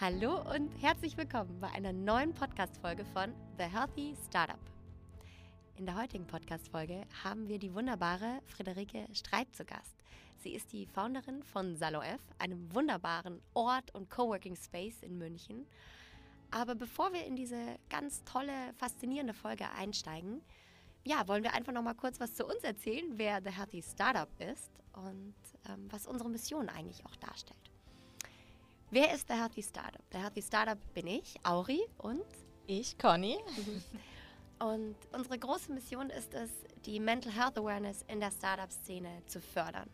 Hallo und herzlich willkommen bei einer neuen Podcast-Folge von The Healthy Startup. In der heutigen Podcast-Folge haben wir die wunderbare Friederike Streit zu Gast. Sie ist die Founderin von Salo F, einem wunderbaren Ort und Coworking Space in München. Aber bevor wir in diese ganz tolle, faszinierende Folge einsteigen, ja, wollen wir einfach noch mal kurz was zu uns erzählen, wer The Healthy Startup ist und ähm, was unsere Mission eigentlich auch darstellt. Wer ist der Healthy Startup? Der Healthy Startup bin ich, Auri und ich, Conny. Und unsere große Mission ist es, die Mental Health Awareness in der Startup-Szene zu fördern.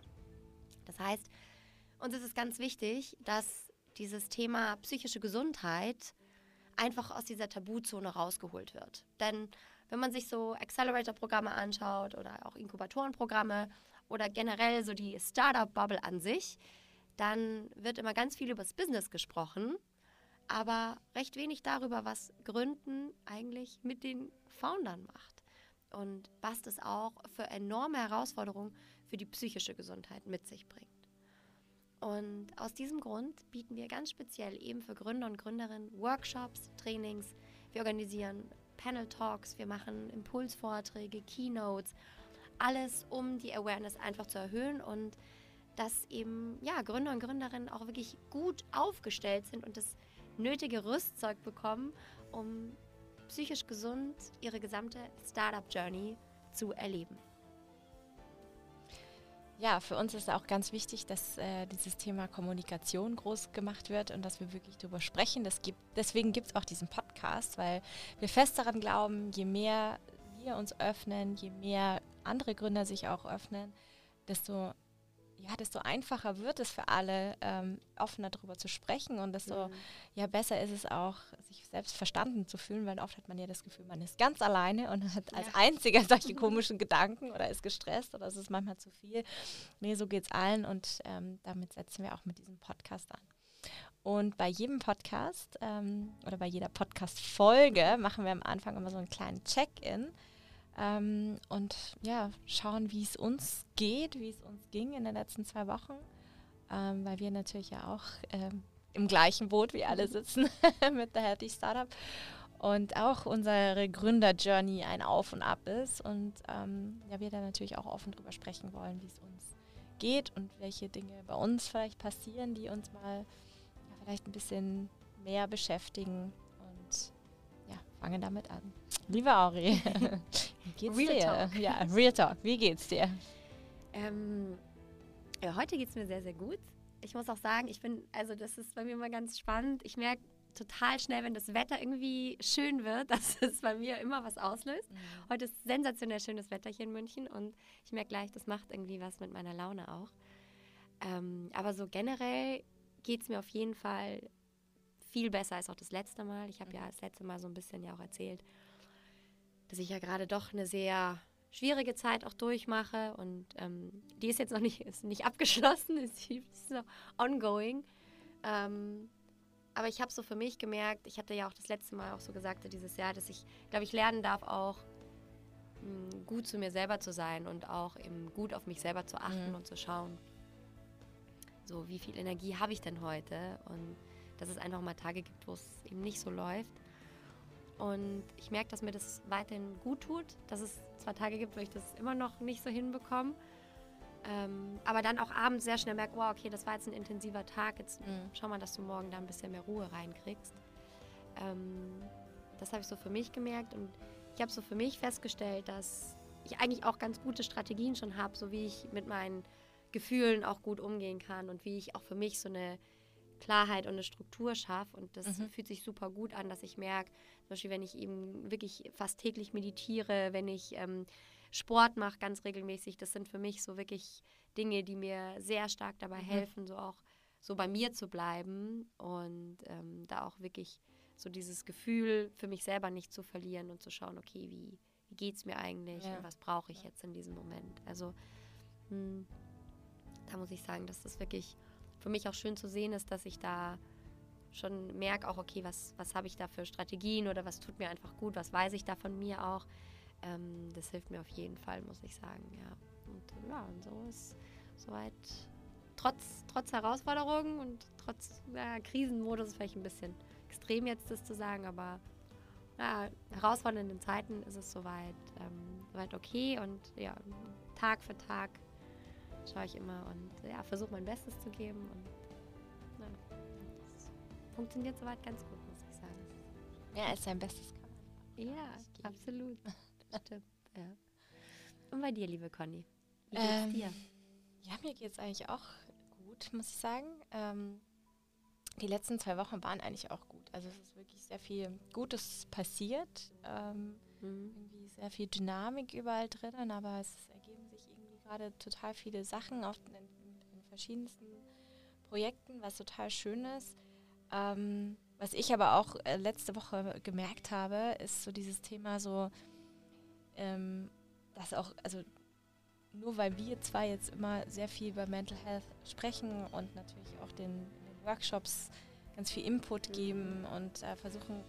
Das heißt, uns ist es ganz wichtig, dass dieses Thema psychische Gesundheit einfach aus dieser Tabuzone rausgeholt wird. Denn wenn man sich so Accelerator-Programme anschaut oder auch Inkubatorenprogramme oder generell so die Startup-Bubble an sich, dann wird immer ganz viel über das Business gesprochen, aber recht wenig darüber, was Gründen eigentlich mit den Foundern macht. Und was das auch für enorme Herausforderungen für die psychische Gesundheit mit sich bringt. Und aus diesem Grund bieten wir ganz speziell eben für Gründer und Gründerinnen Workshops, Trainings, wir organisieren Panel Talks, wir machen Impulsvorträge, Keynotes, alles um die Awareness einfach zu erhöhen und dass eben ja, Gründer und Gründerinnen auch wirklich gut aufgestellt sind und das nötige Rüstzeug bekommen, um psychisch gesund ihre gesamte Startup-Journey zu erleben. Ja, für uns ist auch ganz wichtig, dass äh, dieses Thema Kommunikation groß gemacht wird und dass wir wirklich darüber sprechen. Gibt, deswegen gibt es auch diesen Podcast, weil wir fest daran glauben, je mehr wir uns öffnen, je mehr andere Gründer sich auch öffnen, desto ja, desto einfacher wird es für alle, ähm, offener darüber zu sprechen und desto mhm. ja, besser ist es auch, sich selbst verstanden zu fühlen, weil oft hat man ja das Gefühl, man ist ganz alleine und hat ja. als einziger solche komischen Gedanken oder ist gestresst oder es ist manchmal zu viel. Nee, so geht es allen und ähm, damit setzen wir auch mit diesem Podcast an. Und bei jedem Podcast ähm, oder bei jeder Podcast-Folge machen wir am Anfang immer so einen kleinen Check-in ähm, und ja, schauen, wie es uns geht, wie es uns ging in den letzten zwei Wochen, ähm, weil wir natürlich ja auch ähm, im gleichen Boot wie alle sitzen mit der Healthy Startup. Und auch unsere Gründer-Journey ein Auf und Ab ist. Und ähm, ja, wir da natürlich auch offen drüber sprechen wollen, wie es uns geht und welche Dinge bei uns vielleicht passieren, die uns mal ja, vielleicht ein bisschen mehr beschäftigen. Und ja, fangen damit an. Liebe Auri, wie geht's Real dir? Talk. Ja, Real Talk. Wie geht's dir? Ähm, ja, heute geht's mir sehr, sehr gut. Ich muss auch sagen, ich bin, also das ist bei mir immer ganz spannend. Ich merke total schnell, wenn das Wetter irgendwie schön wird, dass es bei mir immer was auslöst. Mhm. Heute ist sensationell schönes Wetter hier in München und ich merke gleich, das macht irgendwie was mit meiner Laune auch. Ähm, aber so generell geht es mir auf jeden Fall viel besser als auch das letzte Mal. Ich habe mhm. ja das letzte Mal so ein bisschen ja auch erzählt, dass ich ja gerade doch eine sehr schwierige Zeit auch durchmache und ähm, die ist jetzt noch nicht, ist nicht abgeschlossen, ist, ist noch ongoing. Ähm, aber ich habe so für mich gemerkt, ich hatte ja auch das letzte Mal auch so gesagt, dieses Jahr, dass ich, glaube ich, lernen darf auch mh, hm, gut zu mir selber zu sein und auch eben gut auf mich selber zu achten mhm. und zu schauen, so wie viel Energie habe ich denn heute und dass es einfach mal Tage gibt, wo es eben nicht so läuft. Und ich merke, dass mir das weiterhin gut tut, dass es zwar Tage gibt, wo ich das immer noch nicht so hinbekomme, ähm, aber dann auch abends sehr schnell merke, wow, okay, das war jetzt ein intensiver Tag, jetzt mhm. schau mal, dass du morgen da ein bisschen mehr Ruhe reinkriegst. Ähm, das habe ich so für mich gemerkt und ich habe so für mich festgestellt, dass ich eigentlich auch ganz gute Strategien schon habe, so wie ich mit meinen Gefühlen auch gut umgehen kann und wie ich auch für mich so eine Klarheit und eine Struktur schaffe. Und das mhm. fühlt sich super gut an, dass ich merke, zum Beispiel, wenn ich eben wirklich fast täglich meditiere, wenn ich ähm, Sport mache ganz regelmäßig, das sind für mich so wirklich Dinge, die mir sehr stark dabei mhm. helfen, so auch so bei mir zu bleiben und ähm, da auch wirklich so dieses Gefühl für mich selber nicht zu verlieren und zu schauen, okay, wie, wie geht es mir eigentlich ja. und was brauche ich jetzt in diesem Moment. Also mh, hm, da muss ich sagen, dass das wirklich für mich auch schön zu sehen ist, dass ich da schon merke, auch okay, was, was habe ich da für Strategien oder was tut mir einfach gut, was weiß ich da von mir auch. Ähm, das hilft mir auf jeden Fall, muss ich sagen, ja. Und ja, und so ist soweit trotz, trotz Herausforderungen und trotz ja, Krisenmodus ist vielleicht ein bisschen extrem jetzt das zu sagen, aber ja, herausfordernden Zeiten ist es soweit, ähm, soweit okay und ja, Tag für Tag schaue ich immer und ja, versuche mein Bestes zu geben und funktioniert soweit ganz gut, muss ich sagen. Ja, ist sein Bestes kann man. Ja, absolut. Stimmt, ja. Und bei dir, liebe Conny? Wie geht's ähm, dir? Ja, mir geht es eigentlich auch gut, muss ich sagen. Ähm, die letzten zwei Wochen waren eigentlich auch gut. Also es ist wirklich sehr viel Gutes passiert. Ähm, mhm. Irgendwie sehr viel Dynamik überall drinnen, aber es ergeben sich irgendwie gerade total viele Sachen auf den, in verschiedensten Projekten, was total schön ist. Ähm, was ich aber auch äh, letzte Woche gemerkt habe, ist so dieses Thema so, ähm, dass auch, also nur weil wir zwei jetzt immer sehr viel über Mental Health sprechen und natürlich auch den, den Workshops ganz viel Input geben und äh, versuchen,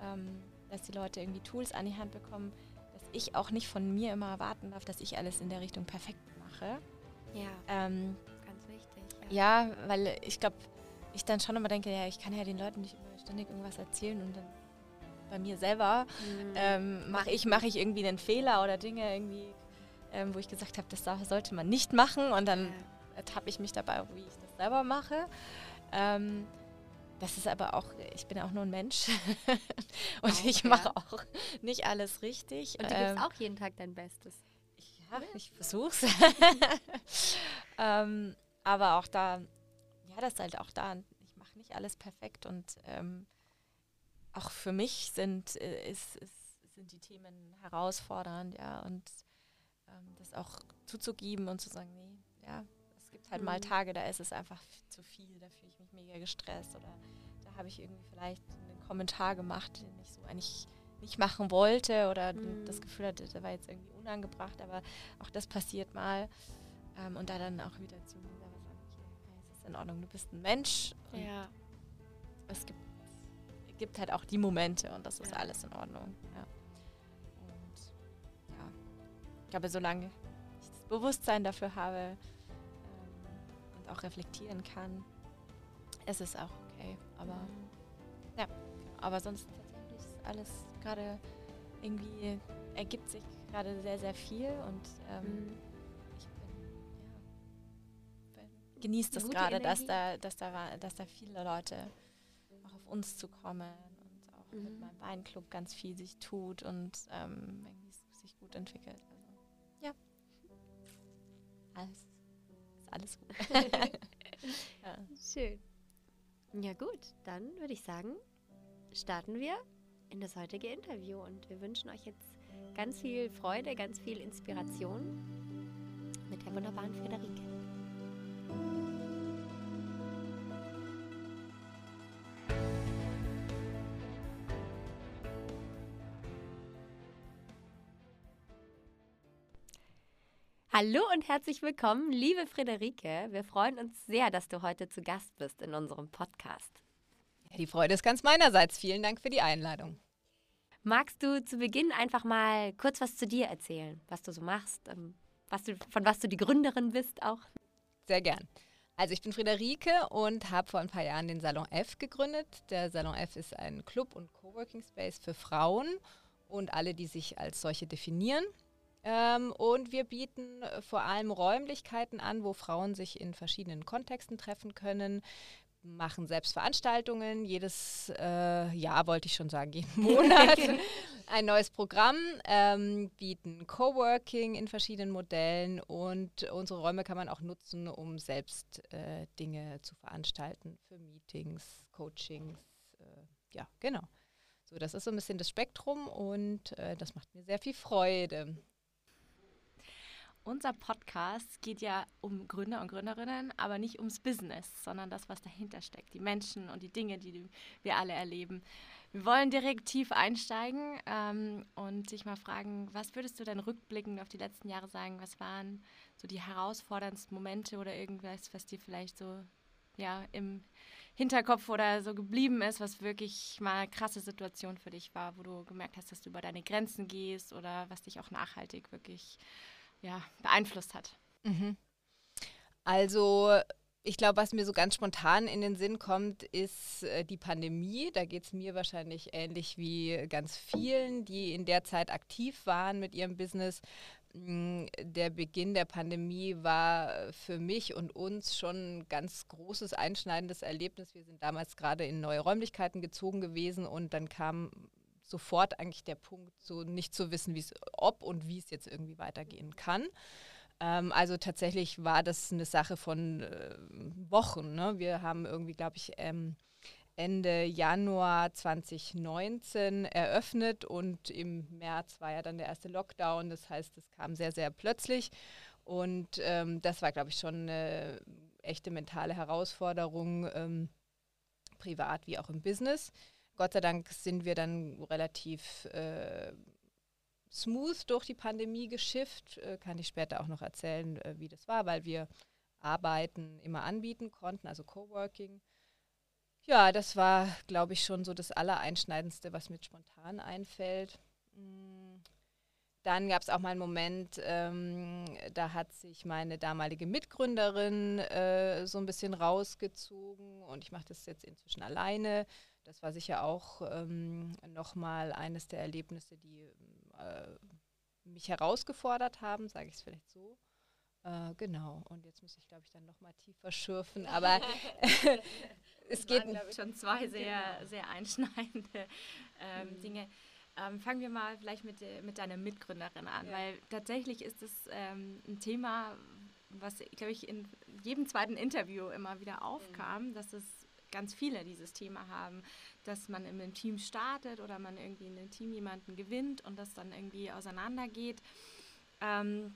ähm, dass die Leute irgendwie Tools an die Hand bekommen, dass ich auch nicht von mir immer erwarten darf, dass ich alles in der Richtung perfekt mache. Ja, ähm, ganz wichtig. Ja, ja weil ich glaube, ich dann schon immer denke, ja, ich kann ja den Leuten nicht immer ständig irgendwas erzählen und dann bei mir selber mhm. ähm, mache ich, mach ich irgendwie einen Fehler oder Dinge irgendwie ähm, wo ich gesagt habe, das sollte man nicht machen und dann ertappe ich mich dabei, wie ich das selber mache. Ähm, das ist aber auch, ich bin auch nur ein Mensch und auch, ich mache ja. auch nicht alles richtig. Und du ähm, gibst auch jeden Tag dein Bestes. Ja, ich versuch's. ähm, aber auch da, ja, das ist halt auch da, ich mache nicht alles perfekt und ähm, auch für mich sind, äh, ist, ist, sind die Themen herausfordernd, ja, und ähm, das auch zuzugeben und zu sagen, nee, ja, es gibt halt mhm. mal Tage, da ist es einfach zu viel, da fühle ich mich mega gestresst oder da habe ich irgendwie vielleicht einen Kommentar gemacht, den ich so eigentlich nicht machen wollte oder mhm. das Gefühl hatte, der war jetzt irgendwie unangebracht, aber auch das passiert mal. Ähm, und da dann auch wieder zu mir in Ordnung, du bist ein Mensch. ja. Es gibt, gibt halt auch die Momente und das ist ja. alles in Ordnung. Ja. Ich glaube, solange ich das Bewusstsein dafür habe ähm, und auch reflektieren kann, ist es auch okay. Aber mhm. ja, aber sonst tatsächlich ist alles gerade irgendwie ergibt sich gerade sehr, sehr viel und ähm, mhm. Bin, ja, genieße das gerade, dass da, dass, da, dass da viele Leute auch auf uns zukommen und auch mhm. mit meinem Weinclub ganz viel sich tut und ähm, sich gut entwickelt alles, ist alles gut. ja. Schön. Ja gut, dann würde ich sagen, starten wir in das heutige Interview und wir wünschen euch jetzt ganz viel Freude, ganz viel Inspiration mit der wunderbaren Friederike. Hallo und herzlich willkommen, liebe Friederike. Wir freuen uns sehr, dass du heute zu Gast bist in unserem Podcast. Die Freude ist ganz meinerseits. Vielen Dank für die Einladung. Magst du zu Beginn einfach mal kurz was zu dir erzählen, was du so machst, ähm, was du, von was du die Gründerin bist auch? Sehr gern. Also ich bin Friederike und habe vor ein paar Jahren den Salon F gegründet. Der Salon F ist ein Club und Coworking Space für Frauen und alle, die sich als solche definieren. Ähm, und wir bieten vor allem Räumlichkeiten an, wo Frauen sich in verschiedenen Kontexten treffen können, machen selbst Veranstaltungen. Jedes äh, Jahr, wollte ich schon sagen, jeden Monat ein neues Programm, ähm, bieten Coworking in verschiedenen Modellen und unsere Räume kann man auch nutzen, um selbst äh, Dinge zu veranstalten für Meetings, Coachings. Äh, ja, genau. So, das ist so ein bisschen das Spektrum und äh, das macht mir sehr viel Freude. Unser Podcast geht ja um Gründer und Gründerinnen, aber nicht ums Business, sondern das, was dahinter steckt, die Menschen und die Dinge, die wir alle erleben. Wir wollen direkt tief einsteigen ähm, und dich mal fragen, was würdest du denn rückblickend auf die letzten Jahre sagen? Was waren so die herausforderndsten Momente oder irgendwas, was dir vielleicht so ja, im Hinterkopf oder so geblieben ist, was wirklich mal eine krasse Situation für dich war, wo du gemerkt hast, dass du über deine Grenzen gehst oder was dich auch nachhaltig wirklich ja, beeinflusst hat? Mhm. Also ich glaube, was mir so ganz spontan in den Sinn kommt, ist äh, die Pandemie. Da geht es mir wahrscheinlich ähnlich wie ganz vielen, die in der Zeit aktiv waren mit ihrem Business. Mm, der Beginn der Pandemie war für mich und uns schon ein ganz großes, einschneidendes Erlebnis. Wir sind damals gerade in neue Räumlichkeiten gezogen gewesen und dann kam sofort eigentlich der Punkt, so nicht zu wissen, ob und wie es jetzt irgendwie weitergehen kann. Ähm, also tatsächlich war das eine Sache von äh, Wochen. Ne? Wir haben irgendwie, glaube ich, ähm, Ende Januar 2019 eröffnet und im März war ja dann der erste Lockdown. Das heißt, es kam sehr, sehr plötzlich. Und ähm, das war, glaube ich, schon eine echte mentale Herausforderung, ähm, privat wie auch im Business. Gott sei Dank sind wir dann relativ äh, smooth durch die Pandemie geschifft. Äh, kann ich später auch noch erzählen, äh, wie das war, weil wir Arbeiten immer anbieten konnten, also Coworking. Ja, das war, glaube ich, schon so das Allereinschneidendste, was mir spontan einfällt. Mm. Dann gab es auch mal einen Moment, ähm, da hat sich meine damalige Mitgründerin äh, so ein bisschen rausgezogen und ich mache das jetzt inzwischen alleine. Das war sicher auch ähm, nochmal eines der Erlebnisse, die äh, mich herausgefordert haben, sage ich es vielleicht so. Äh, genau, und jetzt muss ich, glaube ich, dann nochmal tiefer schürfen, aber es geht. glaube ich, schon zwei sehr, sehr einschneidende ähm, mhm. Dinge. Ähm, fangen wir mal vielleicht mit, mit deiner Mitgründerin an, ja. weil tatsächlich ist es ähm, ein Thema, was, glaube ich, in jedem zweiten Interview immer wieder aufkam, mhm. dass es ganz viele dieses Thema haben, dass man in einem Team startet oder man irgendwie in einem Team jemanden gewinnt und das dann irgendwie auseinandergeht. Ähm,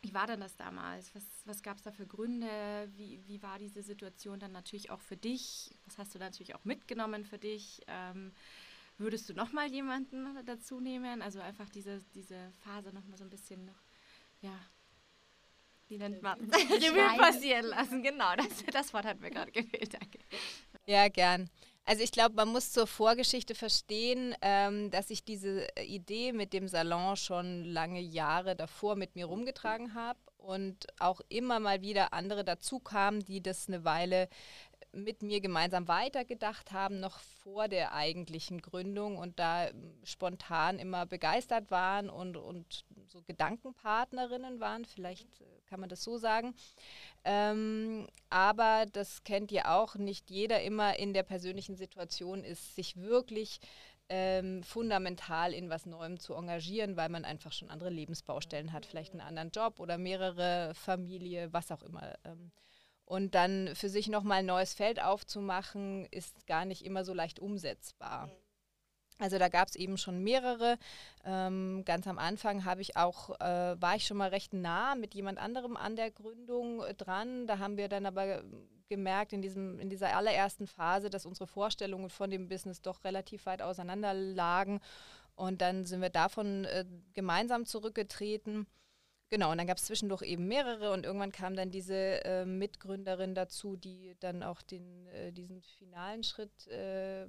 wie war denn das damals? Was, was gab es da für Gründe? Wie, wie war diese Situation dann natürlich auch für dich? Was hast du natürlich auch mitgenommen für dich? Ähm, würdest du nochmal jemanden dazu nehmen? Also einfach diese, diese Phase nochmal so ein bisschen noch, ja, wie nennt man? Revue passieren lassen, genau. Das, das Wort hat mir gerade gefehlt, danke. Ja, gern. Also ich glaube, man muss zur Vorgeschichte verstehen, ähm, dass ich diese Idee mit dem Salon schon lange Jahre davor mit mir rumgetragen habe und auch immer mal wieder andere dazu kamen, die das eine Weile mit mir gemeinsam weitergedacht haben, noch vor der eigentlichen Gründung und da spontan immer begeistert waren und, und so Gedankenpartnerinnen waren, vielleicht äh, kann man das so sagen. Ähm, aber das kennt ihr auch, nicht jeder immer in der persönlichen Situation ist, sich wirklich ähm, fundamental in was Neuem zu engagieren, weil man einfach schon andere Lebensbaustellen hat, vielleicht einen anderen Job oder mehrere Familie, was auch immer. Ähm, und dann für sich nochmal ein neues Feld aufzumachen, ist gar nicht immer so leicht umsetzbar. Mhm. Also da gab es eben schon mehrere. Ähm, ganz am Anfang habe ich auch, äh, war ich schon mal recht nah mit jemand anderem an der Gründung äh, dran. Da haben wir dann aber gemerkt in, diesem, in dieser allerersten Phase, dass unsere Vorstellungen von dem Business doch relativ weit auseinander lagen. Und dann sind wir davon äh, gemeinsam zurückgetreten. Genau, und dann gab es zwischendurch eben mehrere und irgendwann kam dann diese äh, Mitgründerin dazu, die dann auch den, äh, diesen finalen Schritt äh,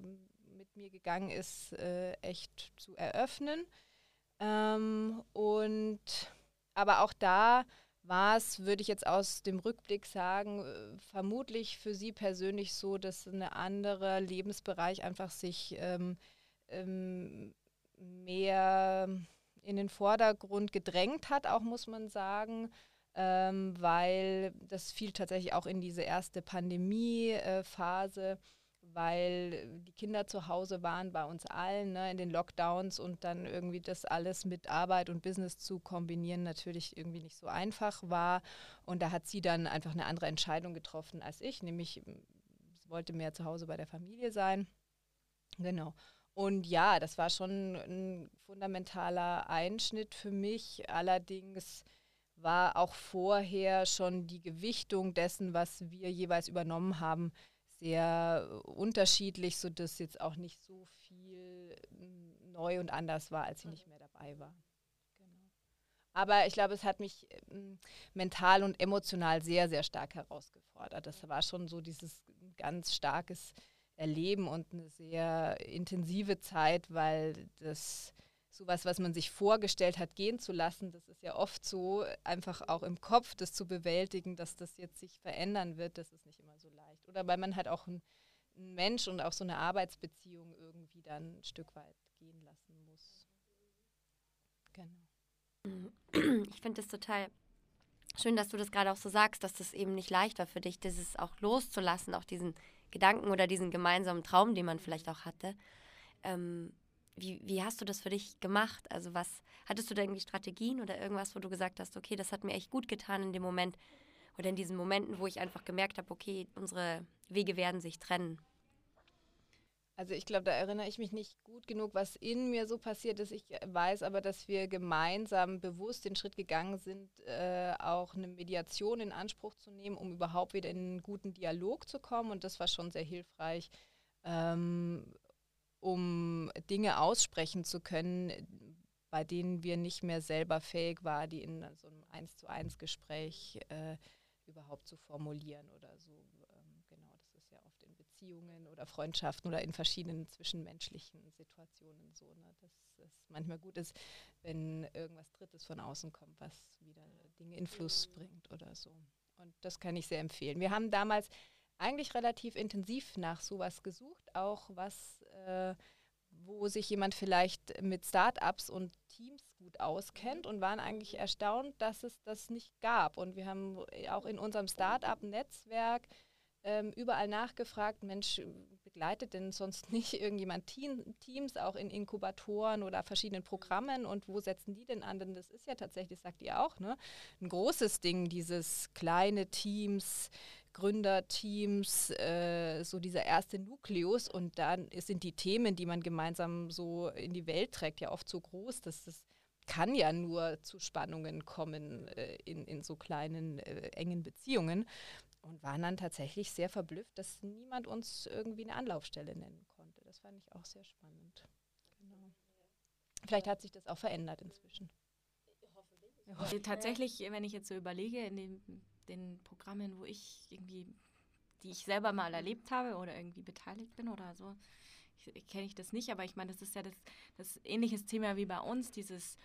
mit mir gegangen ist, äh, echt zu eröffnen. Ähm, und aber auch da war es, würde ich jetzt aus dem Rückblick sagen, äh, vermutlich für Sie persönlich so, dass ein anderer Lebensbereich einfach sich ähm, ähm, mehr in den Vordergrund gedrängt hat, auch muss man sagen. Ähm, weil das fiel tatsächlich auch in diese erste Pandemie-Phase. Äh, weil die Kinder zu Hause waren bei uns allen ne, in den Lockdowns und dann irgendwie das alles mit Arbeit und Business zu kombinieren natürlich irgendwie nicht so einfach war. Und da hat sie dann einfach eine andere Entscheidung getroffen als ich, nämlich sie wollte mehr zu Hause bei der Familie sein. Genau. Und ja, das war schon ein fundamentaler Einschnitt für mich. Allerdings war auch vorher schon die Gewichtung dessen, was wir jeweils übernommen haben, sehr unterschiedlich, sodass jetzt auch nicht so viel hm, neu und anders war, als sie nicht mehr dabei war. Genau. Aber ich glaube, es hat mich ähm, mental und emotional sehr, sehr stark herausgefordert. Das war schon so dieses ganz starkes Erleben und eine sehr intensive Zeit, weil das sowas, was man sich vorgestellt hat, gehen zu lassen, das ist ja oft so, einfach auch im Kopf das zu bewältigen, dass das jetzt sich verändern wird, das ist nicht immer so. Oder weil man halt auch ein, ein Mensch und auch so eine Arbeitsbeziehung irgendwie dann ein Stück weit gehen lassen muss. Genau. Ich finde das total schön, dass du das gerade auch so sagst, dass das eben nicht leicht war für dich, dieses auch loszulassen, auch diesen Gedanken oder diesen gemeinsamen Traum, den man vielleicht auch hatte. Ähm, wie, wie hast du das für dich gemacht? Also was, hattest du da irgendwie Strategien oder irgendwas, wo du gesagt hast, okay, das hat mir echt gut getan in dem Moment oder in diesen Momenten, wo ich einfach gemerkt habe, okay, unsere Wege werden sich trennen? Also ich glaube, da erinnere ich mich nicht gut genug, was in mir so passiert ist. Ich weiß aber, dass wir gemeinsam bewusst den Schritt gegangen sind, äh, auch eine Mediation in Anspruch zu nehmen, um überhaupt wieder in einen guten Dialog zu kommen. Und das war schon sehr hilfreich, ähm, um Dinge aussprechen zu können, bei denen wir nicht mehr selber fähig waren, die in so einem Eins zu eins Gespräch äh, überhaupt zu formulieren oder so. Ähm, genau, das ist ja oft in Beziehungen oder Freundschaften oder in verschiedenen zwischenmenschlichen Situationen so, ne, dass es manchmal gut ist, wenn irgendwas Drittes von außen kommt, was wieder Dinge in Fluss bringt oder so. Und das kann ich sehr empfehlen. Wir haben damals eigentlich relativ intensiv nach sowas gesucht, auch was, äh, wo sich jemand vielleicht mit Startups und Teams gut auskennt und waren eigentlich erstaunt, dass es das nicht gab. Und wir haben auch in unserem Startup-Netzwerk ähm, überall nachgefragt, Mensch, begleitet denn sonst nicht irgendjemand Team, Teams auch in Inkubatoren oder verschiedenen Programmen und wo setzen die denn an? Denn das ist ja tatsächlich, sagt ihr auch, ne, ein großes Ding, dieses kleine Teams, Gründerteams, äh, so dieser erste Nukleus und dann sind die Themen, die man gemeinsam so in die Welt trägt, ja oft so groß, dass das kann ja nur zu Spannungen kommen äh, in, in so kleinen, äh, engen Beziehungen und waren dann tatsächlich sehr verblüfft, dass niemand uns irgendwie eine Anlaufstelle nennen konnte. Das fand ich auch sehr spannend. Genau. Vielleicht hat sich das auch verändert inzwischen. Ja. Tatsächlich, wenn ich jetzt so überlege, in den den Programmen, wo ich irgendwie, die ich selber mal erlebt habe oder irgendwie beteiligt bin oder so, kenne ich das nicht, aber ich meine, das ist ja das, das ähnliches Thema wie bei uns, dieses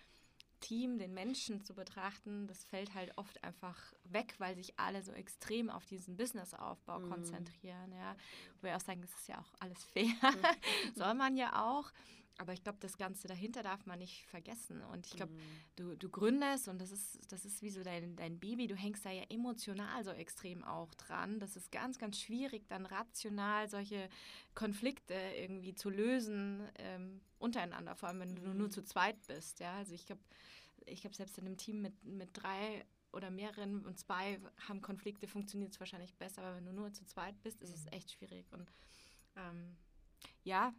Team, den Menschen zu betrachten, das fällt halt oft einfach weg, weil sich alle so extrem auf diesen Businessaufbau mhm. konzentrieren. Ja. Wo wir auch sagen, das ist ja auch alles fair. Mhm. Soll man ja auch. Aber ich glaube, das Ganze dahinter darf man nicht vergessen. Und ich glaube, mhm. du, du gründest und das ist, das ist wie so dein, dein Baby, du hängst da ja emotional so extrem auch dran. Das ist ganz, ganz schwierig, dann rational solche Konflikte irgendwie zu lösen ähm, untereinander, vor allem wenn du nur mhm. zu zweit bist. Ja? Also ich glaube, ich glaube, selbst in einem Team mit, mit drei oder mehreren und zwei haben Konflikte, funktioniert es wahrscheinlich besser, aber wenn du nur zu zweit bist, ist es mhm. echt schwierig. Und ähm, ja,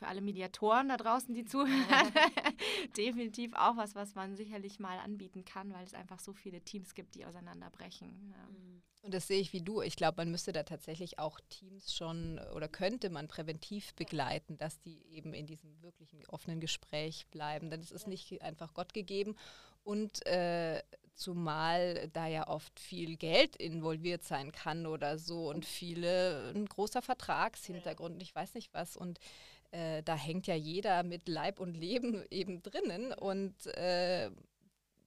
für alle Mediatoren da draußen, die zuhören, definitiv auch was, was man sicherlich mal anbieten kann, weil es einfach so viele Teams gibt, die auseinanderbrechen. Ja. Mhm. Und das sehe ich wie du. Ich glaube, man müsste da tatsächlich auch Teams schon oder könnte man präventiv begleiten, dass die eben in diesem wirklichen offenen Gespräch bleiben. Denn es ist nicht einfach Gott gegeben. Und äh, zumal da ja oft viel Geld involviert sein kann oder so und viele, ein großer Vertragshintergrund, ich weiß nicht was. Und äh, da hängt ja jeder mit Leib und Leben eben drinnen. Und äh,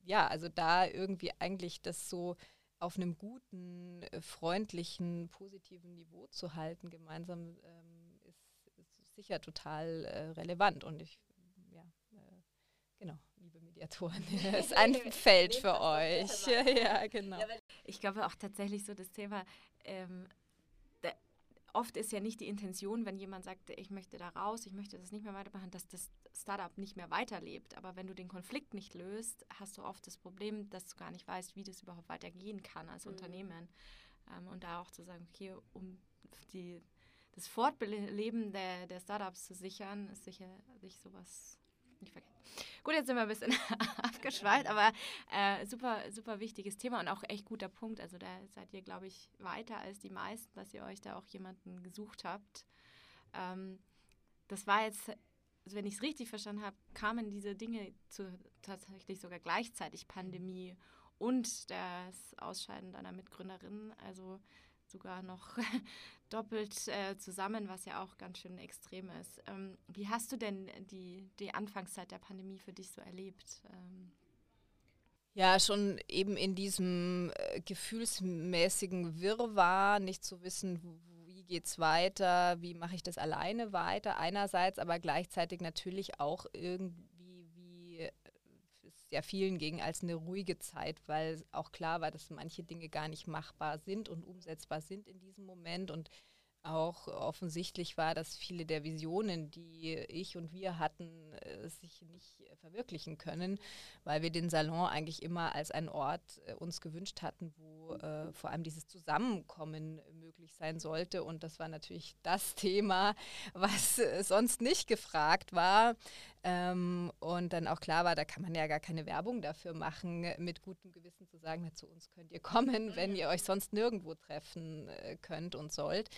ja, also da irgendwie eigentlich das so auf einem guten, äh, freundlichen, positiven Niveau zu halten, gemeinsam ähm, ist, ist, sicher total äh, relevant. Und ich, ja, äh, genau, liebe Mediatoren, das ist ein Feld für euch. ja, genau. Ich glaube auch tatsächlich so das Thema, ähm, oft ist ja nicht die Intention, wenn jemand sagt, ich möchte da raus, ich möchte das nicht mehr weitermachen, dass das Startup nicht mehr weiterlebt. Aber wenn du den Konflikt nicht löst, hast du oft das Problem, dass du gar nicht weißt, wie das überhaupt weitergehen kann als mhm. Unternehmen. Ähm, und da auch zu sagen, okay, um die, das Fortleben der, der Startups zu sichern, ist sicher sich sowas nicht vergessen. Gut, jetzt sind wir ein bisschen abgeschweift, aber äh, super, super wichtiges Thema und auch echt guter Punkt. Also da seid ihr, glaube ich, weiter als die meisten, dass ihr euch da auch jemanden gesucht habt. Ähm, das war jetzt, also wenn ich es richtig verstanden habe, kamen diese Dinge zu, tatsächlich sogar gleichzeitig Pandemie und das Ausscheiden deiner Mitgründerin. Also sogar noch doppelt äh, zusammen, was ja auch ganz schön extrem ist. Ähm, wie hast du denn die, die Anfangszeit der Pandemie für dich so erlebt? Ähm ja, schon eben in diesem äh, gefühlsmäßigen Wirrwarr, nicht zu wissen, wie geht es weiter, wie mache ich das alleine weiter, einerseits, aber gleichzeitig natürlich auch irgendwie, sehr vielen ging, als eine ruhige Zeit, weil auch klar war, dass manche Dinge gar nicht machbar sind und umsetzbar sind in diesem Moment und auch offensichtlich war, dass viele der Visionen, die ich und wir hatten, äh, sich nicht verwirklichen können, weil wir den Salon eigentlich immer als einen Ort äh, uns gewünscht hatten, wo äh, vor allem dieses Zusammenkommen möglich sein sollte. Und das war natürlich das Thema, was äh, sonst nicht gefragt war. Ähm, und dann auch klar war, da kann man ja gar keine Werbung dafür machen, mit gutem Gewissen zu sagen, na, zu uns könnt ihr kommen, wenn ihr euch sonst nirgendwo treffen äh, könnt und sollt.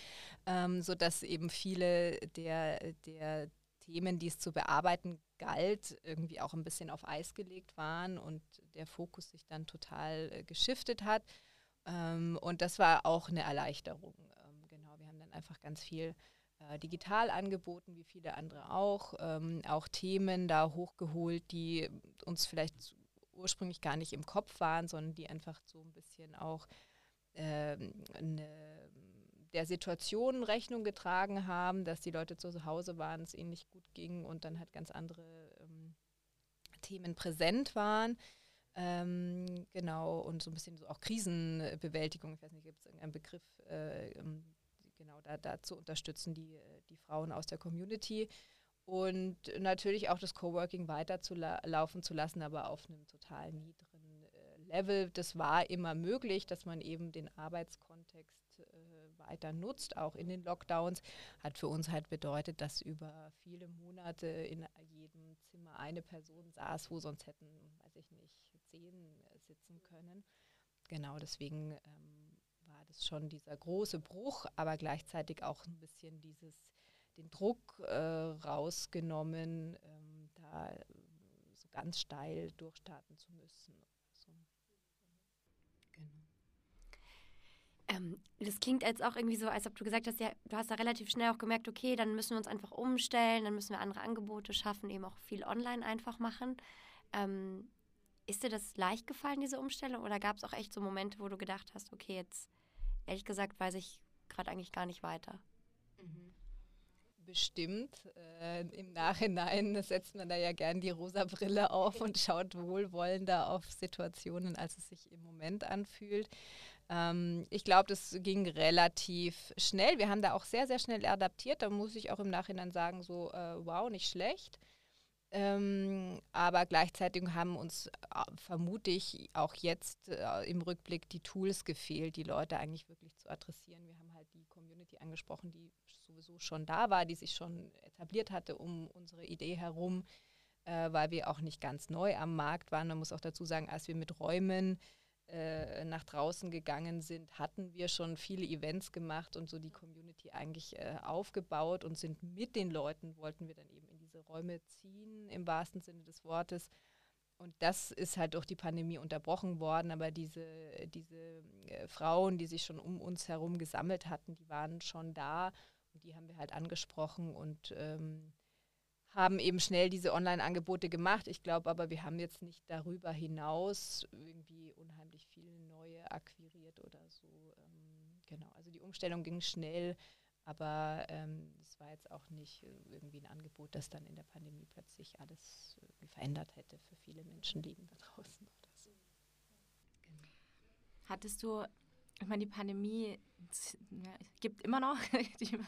Ähm, sodass eben viele der, der Themen, die es zu bearbeiten galt, irgendwie auch ein bisschen auf Eis gelegt waren und der Fokus sich dann total äh, geschiftet hat. Ähm, und das war auch eine Erleichterung. Ähm, genau, wir haben dann einfach ganz viel äh, digital angeboten, wie viele andere auch. Ähm, auch Themen da hochgeholt, die uns vielleicht ursprünglich gar nicht im Kopf waren, sondern die einfach so ein bisschen auch ähm, eine der Situation Rechnung getragen haben, dass die Leute zu Hause waren, es ihnen nicht gut ging und dann halt ganz andere ähm, Themen präsent waren. Ähm, genau, und so ein bisschen so auch Krisenbewältigung, ich weiß nicht, gibt es irgendeinen Begriff, äh, ähm, genau da, da zu unterstützen, die, die Frauen aus der Community. Und natürlich auch das Coworking weiter zu la laufen zu lassen, aber auf einem total niedrigen äh, Level. Das war immer möglich, dass man eben den Arbeitskontext äh, weiter nutzt, auch in den Lockdowns, hat für uns halt bedeutet, dass über viele Monate in jedem Zimmer eine Person saß, wo sonst hätten, weiß ich nicht, zehn äh, sitzen können. Genau deswegen ähm, war das schon dieser große Bruch, aber gleichzeitig auch ein bisschen dieses, den Druck äh, rausgenommen, ähm, da so ganz steil durchstarten zu müssen. Ähm, das klingt jetzt auch irgendwie so, als ob du gesagt hast, ja, du hast da relativ schnell auch gemerkt, okay, dann müssen wir uns einfach umstellen, dann müssen wir andere Angebote schaffen, eben auch viel online einfach machen. Ähm, ist dir das leicht gefallen, diese Umstellung, oder gab es auch echt so Momente, wo du gedacht hast, okay, jetzt ehrlich gesagt weiß ich gerade eigentlich gar nicht weiter? Mhm. Bestimmt. Äh, Im Nachhinein setzt man da ja gern die rosa Brille auf und schaut wohlwollender auf Situationen, als es sich im Moment anfühlt. Ähm, ich glaube, das ging relativ schnell. Wir haben da auch sehr, sehr schnell adaptiert. Da muss ich auch im Nachhinein sagen, so, äh, wow, nicht schlecht. Ähm, aber gleichzeitig haben uns, äh, vermute ich, auch jetzt äh, im Rückblick die Tools gefehlt, die Leute eigentlich wirklich zu adressieren. Wir haben halt die Community angesprochen, die sowieso schon da war, die sich schon etabliert hatte um unsere Idee herum, äh, weil wir auch nicht ganz neu am Markt waren. Man muss auch dazu sagen, als wir mit Räumen äh, nach draußen gegangen sind, hatten wir schon viele Events gemacht und so die Community eigentlich äh, aufgebaut und sind mit den Leuten, wollten wir dann eben in diese Räume ziehen, im wahrsten Sinne des Wortes. Und das ist halt durch die Pandemie unterbrochen worden, aber diese, diese äh, Frauen, die sich schon um uns herum gesammelt hatten, die waren schon da und die haben wir halt angesprochen und ähm, haben eben schnell diese Online-Angebote gemacht. Ich glaube aber, wir haben jetzt nicht darüber hinaus irgendwie unheimlich viele neue akquiriert oder so. Ähm, genau, also die Umstellung ging schnell, aber ähm, es war jetzt auch nicht irgendwie ein Angebot, das dann in der Pandemie plötzlich alles verändert hätte für viele Menschen liegen da draußen oder so. Genau. Hattest du ich meine, die Pandemie ja, gibt immer noch die,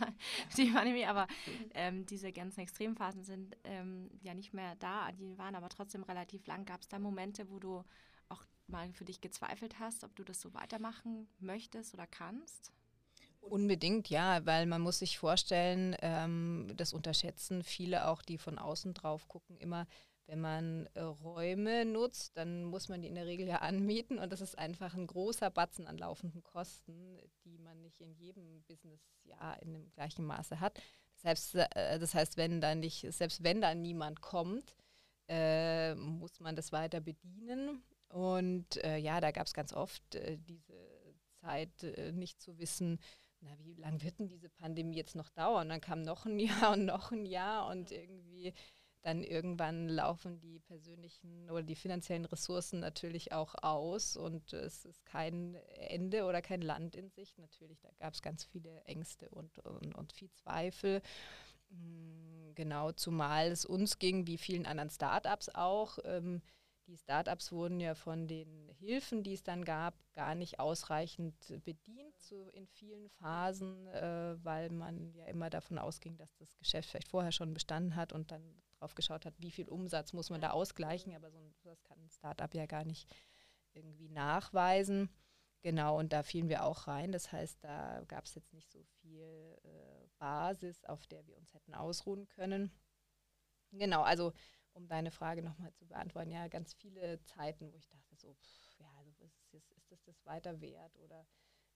die Pandemie, aber ähm, diese ganzen Extremphasen sind ähm, ja nicht mehr da. Die waren aber trotzdem relativ lang. Gab es da Momente, wo du auch mal für dich gezweifelt hast, ob du das so weitermachen möchtest oder kannst? Unbedingt, ja, weil man muss sich vorstellen, ähm, das unterschätzen viele auch, die von außen drauf gucken, immer, wenn man äh, Räume nutzt, dann muss man die in der Regel ja anmieten und das ist einfach ein großer Batzen an laufenden Kosten, die man nicht in jedem Businessjahr in dem gleichen Maße hat. Heißt, äh, das heißt wenn dann nicht, selbst wenn da niemand kommt, äh, muss man das weiter bedienen. Und äh, ja, da gab es ganz oft äh, diese Zeit, äh, nicht zu wissen, na, wie lange wird denn diese Pandemie jetzt noch dauern? Dann kam noch ein Jahr und noch ein Jahr und irgendwie dann irgendwann laufen die persönlichen oder die finanziellen Ressourcen natürlich auch aus und es ist kein Ende oder kein Land in Sicht. Natürlich, da gab es ganz viele Ängste und, und, und viel Zweifel. Mm, genau, zumal es uns ging, wie vielen anderen Startups auch. Ähm, die Startups wurden ja von den Hilfen, die es dann gab, gar nicht ausreichend bedient so in vielen Phasen, äh, weil man ja immer davon ausging, dass das Geschäft vielleicht vorher schon bestanden hat und dann drauf geschaut hat, wie viel Umsatz muss man da ausgleichen. Aber so ein, das kann ein Startup ja gar nicht irgendwie nachweisen. Genau, und da fielen wir auch rein. Das heißt, da gab es jetzt nicht so viel äh, Basis, auf der wir uns hätten ausruhen können. Genau, also um deine Frage nochmal zu beantworten, ja, ganz viele Zeiten, wo ich dachte, so, pff, ja, also ist, ist, ist das das weiter wert? Oder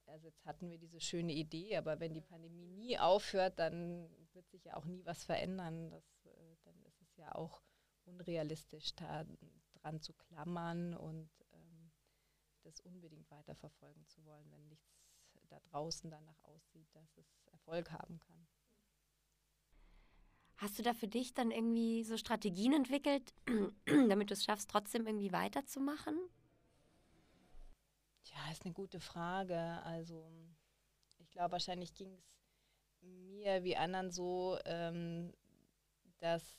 also jetzt hatten wir diese schöne Idee, aber wenn die Pandemie nie aufhört, dann wird sich ja auch nie was verändern. Das, äh, dann ist es ja auch unrealistisch, da dran zu klammern und ähm, das unbedingt weiterverfolgen zu wollen, wenn nichts da draußen danach aussieht, dass es Erfolg haben kann. Hast du da für dich dann irgendwie so Strategien entwickelt, damit du es schaffst, trotzdem irgendwie weiterzumachen? Ja, ist eine gute Frage. Also ich glaube, wahrscheinlich ging es mir wie anderen so, ähm, dass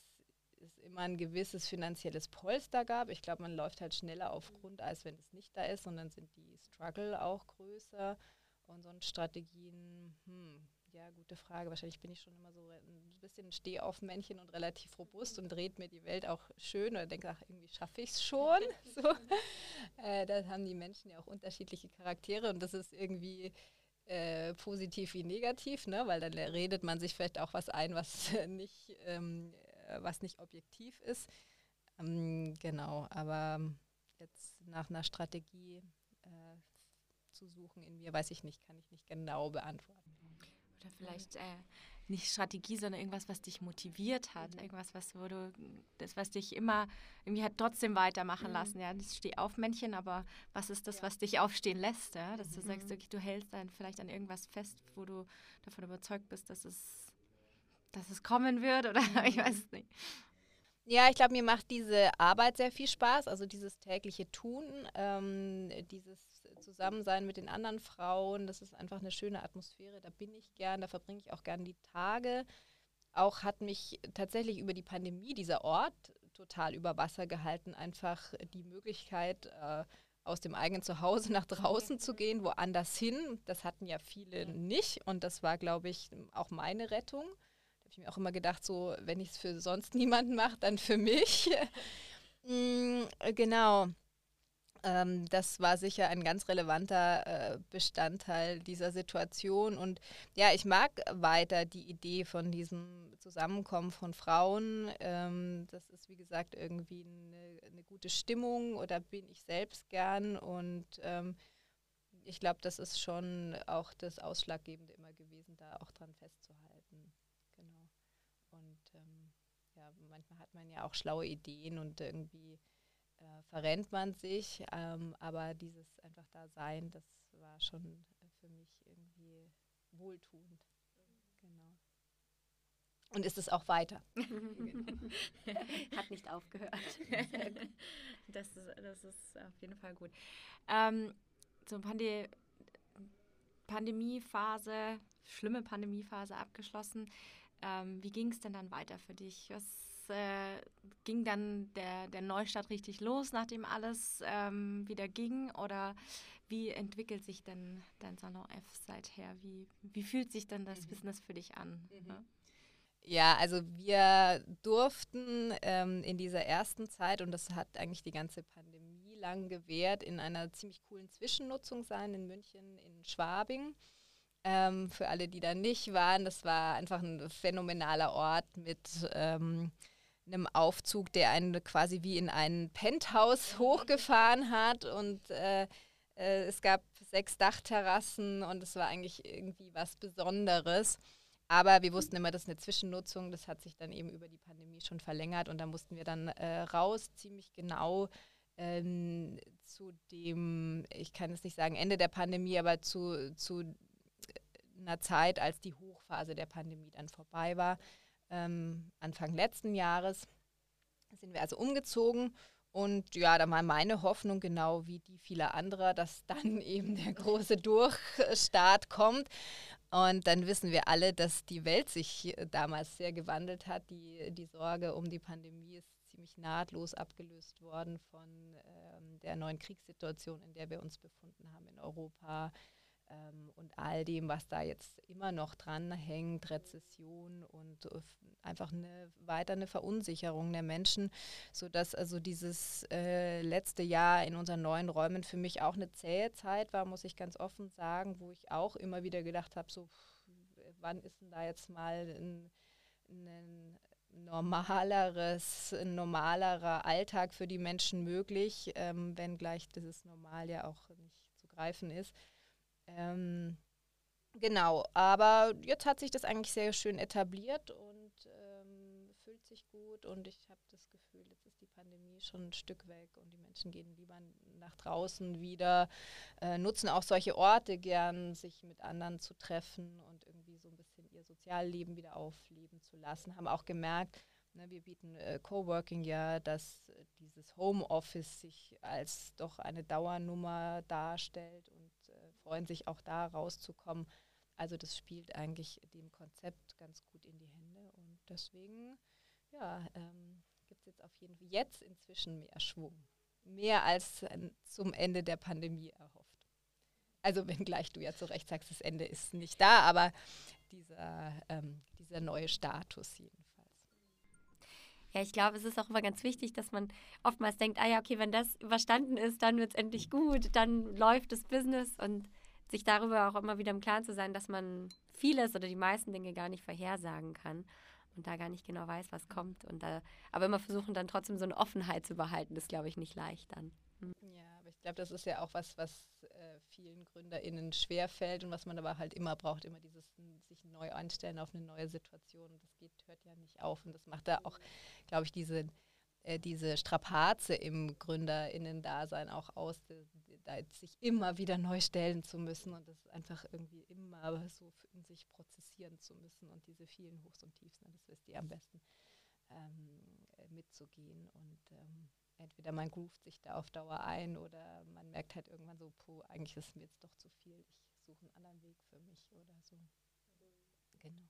es immer ein gewisses finanzielles Polster gab. Ich glaube, man läuft halt schneller auf Grund, als wenn es nicht da ist und dann sind die Struggle auch größer. Und sonst Strategien, hm, ja, gute Frage. Wahrscheinlich bin ich schon immer so ein bisschen Stehaufmännchen und relativ robust und dreht mir die Welt auch schön oder denke, ach, irgendwie schaffe ich es schon. so. äh, da haben die Menschen ja auch unterschiedliche Charaktere und das ist irgendwie äh, positiv wie negativ, ne? weil dann redet man sich vielleicht auch was ein, was nicht, ähm, äh, was nicht objektiv ist. Ähm, genau, aber jetzt nach einer Strategie äh, zu suchen in mir, weiß ich nicht, kann ich nicht genau beantworten. Oder vielleicht äh, nicht Strategie, sondern irgendwas, was dich motiviert hat. Mhm. Irgendwas, was, wo du, das, was dich immer irgendwie hat trotzdem weitermachen mhm. lassen. Ja, das steh auf Männchen, aber was ist das, ja. was dich aufstehen lässt? Ja? Dass mhm. du sagst, okay, du hältst dann vielleicht an irgendwas fest, wo du davon überzeugt bist, dass es, dass es kommen wird oder ich weiß es nicht. Ja, ich glaube, mir macht diese Arbeit sehr viel Spaß, also dieses tägliche Tun, ähm, dieses Zusammensein mit den anderen Frauen. Das ist einfach eine schöne Atmosphäre. Da bin ich gern, da verbringe ich auch gern die Tage. Auch hat mich tatsächlich über die Pandemie dieser Ort total über Wasser gehalten. Einfach die Möglichkeit, äh, aus dem eigenen Zuhause nach draußen zu gehen, woanders hin. Das hatten ja viele nicht. Und das war, glaube ich, auch meine Rettung. Da habe ich mir auch immer gedacht, so, wenn ich es für sonst niemanden mache, dann für mich. mm, genau ähm, das war sicher ein ganz relevanter äh, Bestandteil dieser Situation. Und ja, ich mag weiter die Idee von diesem Zusammenkommen von Frauen. Ähm, das ist, wie gesagt, irgendwie eine, eine, gute Stimmung oder bin ich selbst gern. Und ähm, ich glaube, das ist schon auch das Ausschlaggebende immer gewesen, da auch dran festzuhalten. Genau. Und ähm, ja, manchmal hat man ja auch schlaue Ideen und irgendwie äh, verrennt man sich, ähm, aber dieses einfach da sein, das war schon für mich irgendwie wohltuend. Genau. Und ist es auch weiter. Hat nicht aufgehört. das, ist, das ist auf jeden Fall gut. Ähm, so Pandemie Pandemiephase, schlimme Pandemiephase abgeschlossen. Ähm, wie ging es denn dann weiter für dich? Was äh, ging dann der, der Neustart richtig los, nachdem alles ähm, wieder ging? Oder wie entwickelt sich denn dein Salon F seither? Wie, wie fühlt sich denn das mhm. Business für dich an? Mhm. Ne? Ja, also wir durften ähm, in dieser ersten Zeit, und das hat eigentlich die ganze Pandemie lang gewährt, in einer ziemlich coolen Zwischennutzung sein in München, in Schwabing. Ähm, für alle, die da nicht waren, das war einfach ein phänomenaler Ort mit ähm, einem Aufzug, der einen quasi wie in ein Penthouse hochgefahren hat und äh, äh, es gab sechs Dachterrassen und es war eigentlich irgendwie was Besonderes. Aber wir wussten immer, das ist eine Zwischennutzung. Das hat sich dann eben über die Pandemie schon verlängert und da mussten wir dann äh, raus, ziemlich genau ähm, zu dem, ich kann es nicht sagen, Ende der Pandemie, aber zu, zu einer Zeit, als die Hochphase der Pandemie dann vorbei war, ähm, Anfang letzten Jahres, sind wir also umgezogen. Und ja, da war meine Hoffnung, genau wie die vieler anderer, dass dann eben der große Durchstart kommt. Und dann wissen wir alle, dass die Welt sich damals sehr gewandelt hat. Die, die Sorge um die Pandemie ist ziemlich nahtlos abgelöst worden von ähm, der neuen Kriegssituation, in der wir uns befunden haben in Europa ähm, und all dem, was da jetzt immer noch dran hängt, Rezession und äh, einfach eine weiter eine Verunsicherung der Menschen, sodass also dieses äh, letzte Jahr in unseren neuen Räumen für mich auch eine zähe Zeit war, muss ich ganz offen sagen, wo ich auch immer wieder gedacht habe, so wann ist denn da jetzt mal ein, ein normaleres, ein normalerer Alltag für die Menschen möglich, ähm, wenngleich dieses Normal ja auch nicht zu greifen ist. Ähm, genau, aber jetzt hat sich das eigentlich sehr schön etabliert und ähm, fühlt sich gut und ich habe das Gefühl, jetzt ist die Pandemie schon ein Stück weg und die Menschen gehen lieber nach draußen wieder, äh, nutzen auch solche Orte gern, sich mit anderen zu treffen und irgendwie so ein bisschen ihr Sozialleben wieder aufleben zu lassen. Haben auch gemerkt, ne, wir bieten äh, Coworking ja, dass dieses Homeoffice sich als doch eine Dauernummer darstellt und freuen sich auch da rauszukommen. Also das spielt eigentlich dem Konzept ganz gut in die Hände und deswegen ja, ähm, gibt es jetzt auf jeden Fall jetzt inzwischen mehr Schwung. Mehr als äh, zum Ende der Pandemie erhofft. Also wenngleich du ja zu Recht sagst, das Ende ist nicht da, aber dieser, ähm, dieser neue Status jedenfalls. Ja, ich glaube, es ist auch immer ganz wichtig, dass man oftmals denkt, ah ja, okay, wenn das überstanden ist, dann wird es endlich gut, dann läuft das Business und sich darüber auch immer wieder im Klaren zu sein, dass man vieles oder die meisten Dinge gar nicht vorhersagen kann und da gar nicht genau weiß, was kommt. Und da, aber immer versuchen dann trotzdem so eine Offenheit zu behalten, ist, glaube ich, nicht leicht dann. Mhm. Ja, aber ich glaube, das ist ja auch was, was äh, vielen GründerInnen schwerfällt und was man aber halt immer braucht, immer dieses sich neu einstellen auf eine neue Situation. Und das geht, hört ja nicht auf. Und das macht da auch, glaube ich, diese äh, diese Strapaze im GründerInnen-Dasein auch aus, die, die, sich immer wieder neu stellen zu müssen und das einfach irgendwie immer so in sich prozessieren zu müssen und diese vielen Hochs und Tiefs, ne, das wisst ihr am besten, ähm, äh, mitzugehen und ähm, entweder man groovt sich da auf Dauer ein oder man merkt halt irgendwann so, puh, eigentlich ist mir jetzt doch zu viel, ich suche einen anderen Weg für mich oder so. Genau.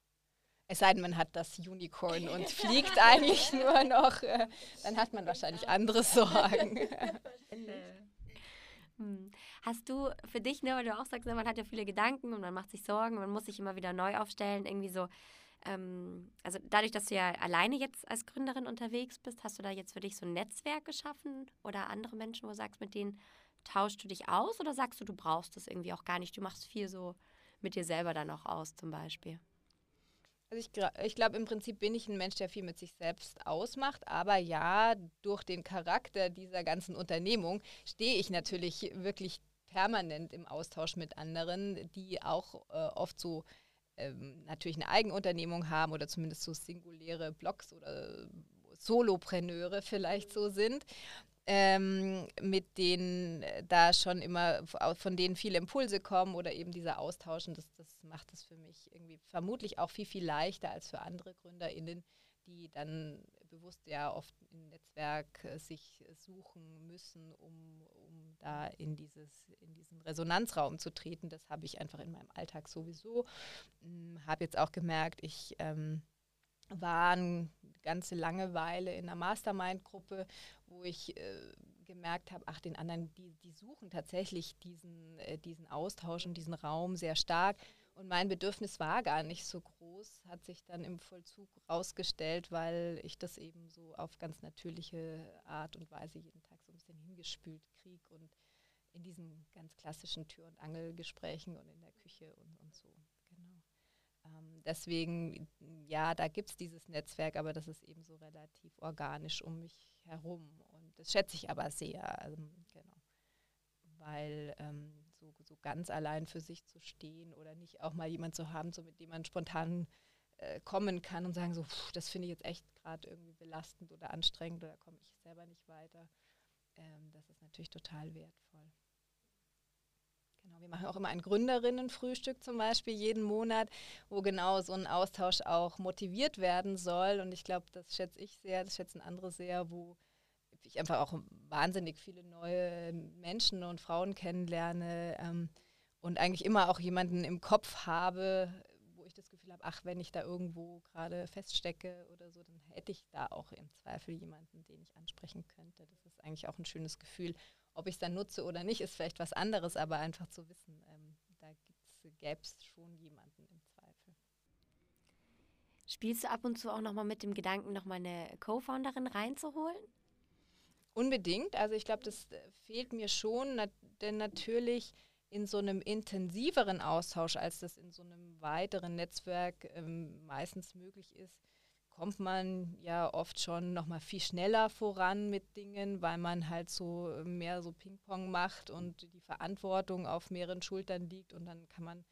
Es sei denn, man hat das Unicorn und fliegt eigentlich nur noch, äh, dann hat man wahrscheinlich andere Sorgen. Hm. Hast du für dich, ne, weil du auch sagst, ne, man hat ja viele Gedanken und man macht sich Sorgen, man muss sich immer wieder neu aufstellen, irgendwie so, ähm, also dadurch, dass du ja alleine jetzt als Gründerin unterwegs bist, hast du da jetzt für dich so ein Netzwerk geschaffen oder andere Menschen, wo du sagst, mit denen tauschst du dich aus oder sagst du, du brauchst das irgendwie auch gar nicht, du machst viel so mit dir selber dann auch aus zum Beispiel? Also ich, ich glaube, im Prinzip bin ich ein Mensch, der viel mit sich selbst ausmacht. Aber ja, durch den Charakter dieser ganzen Unternehmung stehe ich natürlich wirklich permanent im Austausch mit anderen, die auch äh, oft so ähm, natürlich eine Eigenunternehmung haben oder zumindest so singuläre Blogs oder Solopreneure vielleicht so sind ähm, mit denen äh, da schon immer, von denen viele Impulse kommen oder eben dieser Austausch. Und das, das macht es für mich irgendwie vermutlich auch viel, viel leichter als für andere GründerInnen, die dann bewusst ja oft im Netzwerk äh, sich suchen müssen, um, um da in, dieses, in diesen Resonanzraum zu treten. Das habe ich einfach in meinem Alltag sowieso. Hm, habe jetzt auch gemerkt, ich ähm, war eine ganze Langeweile in einer Mastermind-Gruppe, wo ich äh, gemerkt habe, ach, den anderen, die, die suchen tatsächlich diesen, äh, diesen Austausch und diesen Raum sehr stark. Und mein Bedürfnis war gar nicht so groß, hat sich dann im Vollzug rausgestellt, weil ich das eben so auf ganz natürliche Art und Weise jeden Tag so ein bisschen hingespült kriege und in diesen ganz klassischen Tür- und Angelgesprächen und in der Küche und, und so. Ähm, deswegen, ja, da gibt es dieses Netzwerk, aber das ist eben so relativ organisch um mich herum. Und das schätze ich aber sehr. Also, genau. Weil ähm, so, so ganz allein für sich zu stehen oder nicht auch mal jemand zu haben, so mit dem man spontan äh, kommen kann und sagen, so, pff, das finde ich jetzt echt gerade irgendwie belastend oder anstrengend oder komme ich selber nicht weiter. ähm, das ist natürlich total wertvoll. Genau, wir machen auch immer ein Gründerinnenfrühstück zum Beispiel jeden Monat, wo genau so ein Austausch auch motiviert werden soll. Und ich glaube, das schätze ich sehr, das schätzen andere sehr, wo ich einfach auch wahnsinnig viele neue Menschen und Frauen kennenlerne ähm, und eigentlich immer auch jemanden im Kopf habe, wo ich das Gefühl habe, ach, wenn ich da irgendwo gerade feststecke oder so, dann hätte ich da auch im Zweifel jemanden, den ich ansprechen könnte. Das ist eigentlich auch ein schönes Gefühl. Ob ich es dann nutze oder nicht, ist vielleicht was anderes, aber einfach zu wissen, ähm, da gäbe es schon jemanden im Zweifel. Spielst du ab und zu auch nochmal mit dem Gedanken, nochmal eine Co-Founderin reinzuholen? Unbedingt. Also ich glaube, das äh, fehlt mir schon, denn natürlich in so einem intensiveren Austausch, als das in so einem weiteren Netzwerk ähm, meistens möglich ist, kommt man ja oft schon noch mal viel schneller voran mit Dingen, weil man halt so äh, mehr so Ping-Pong macht und die Verantwortung auf mehreren Schultern liegt und dann kann man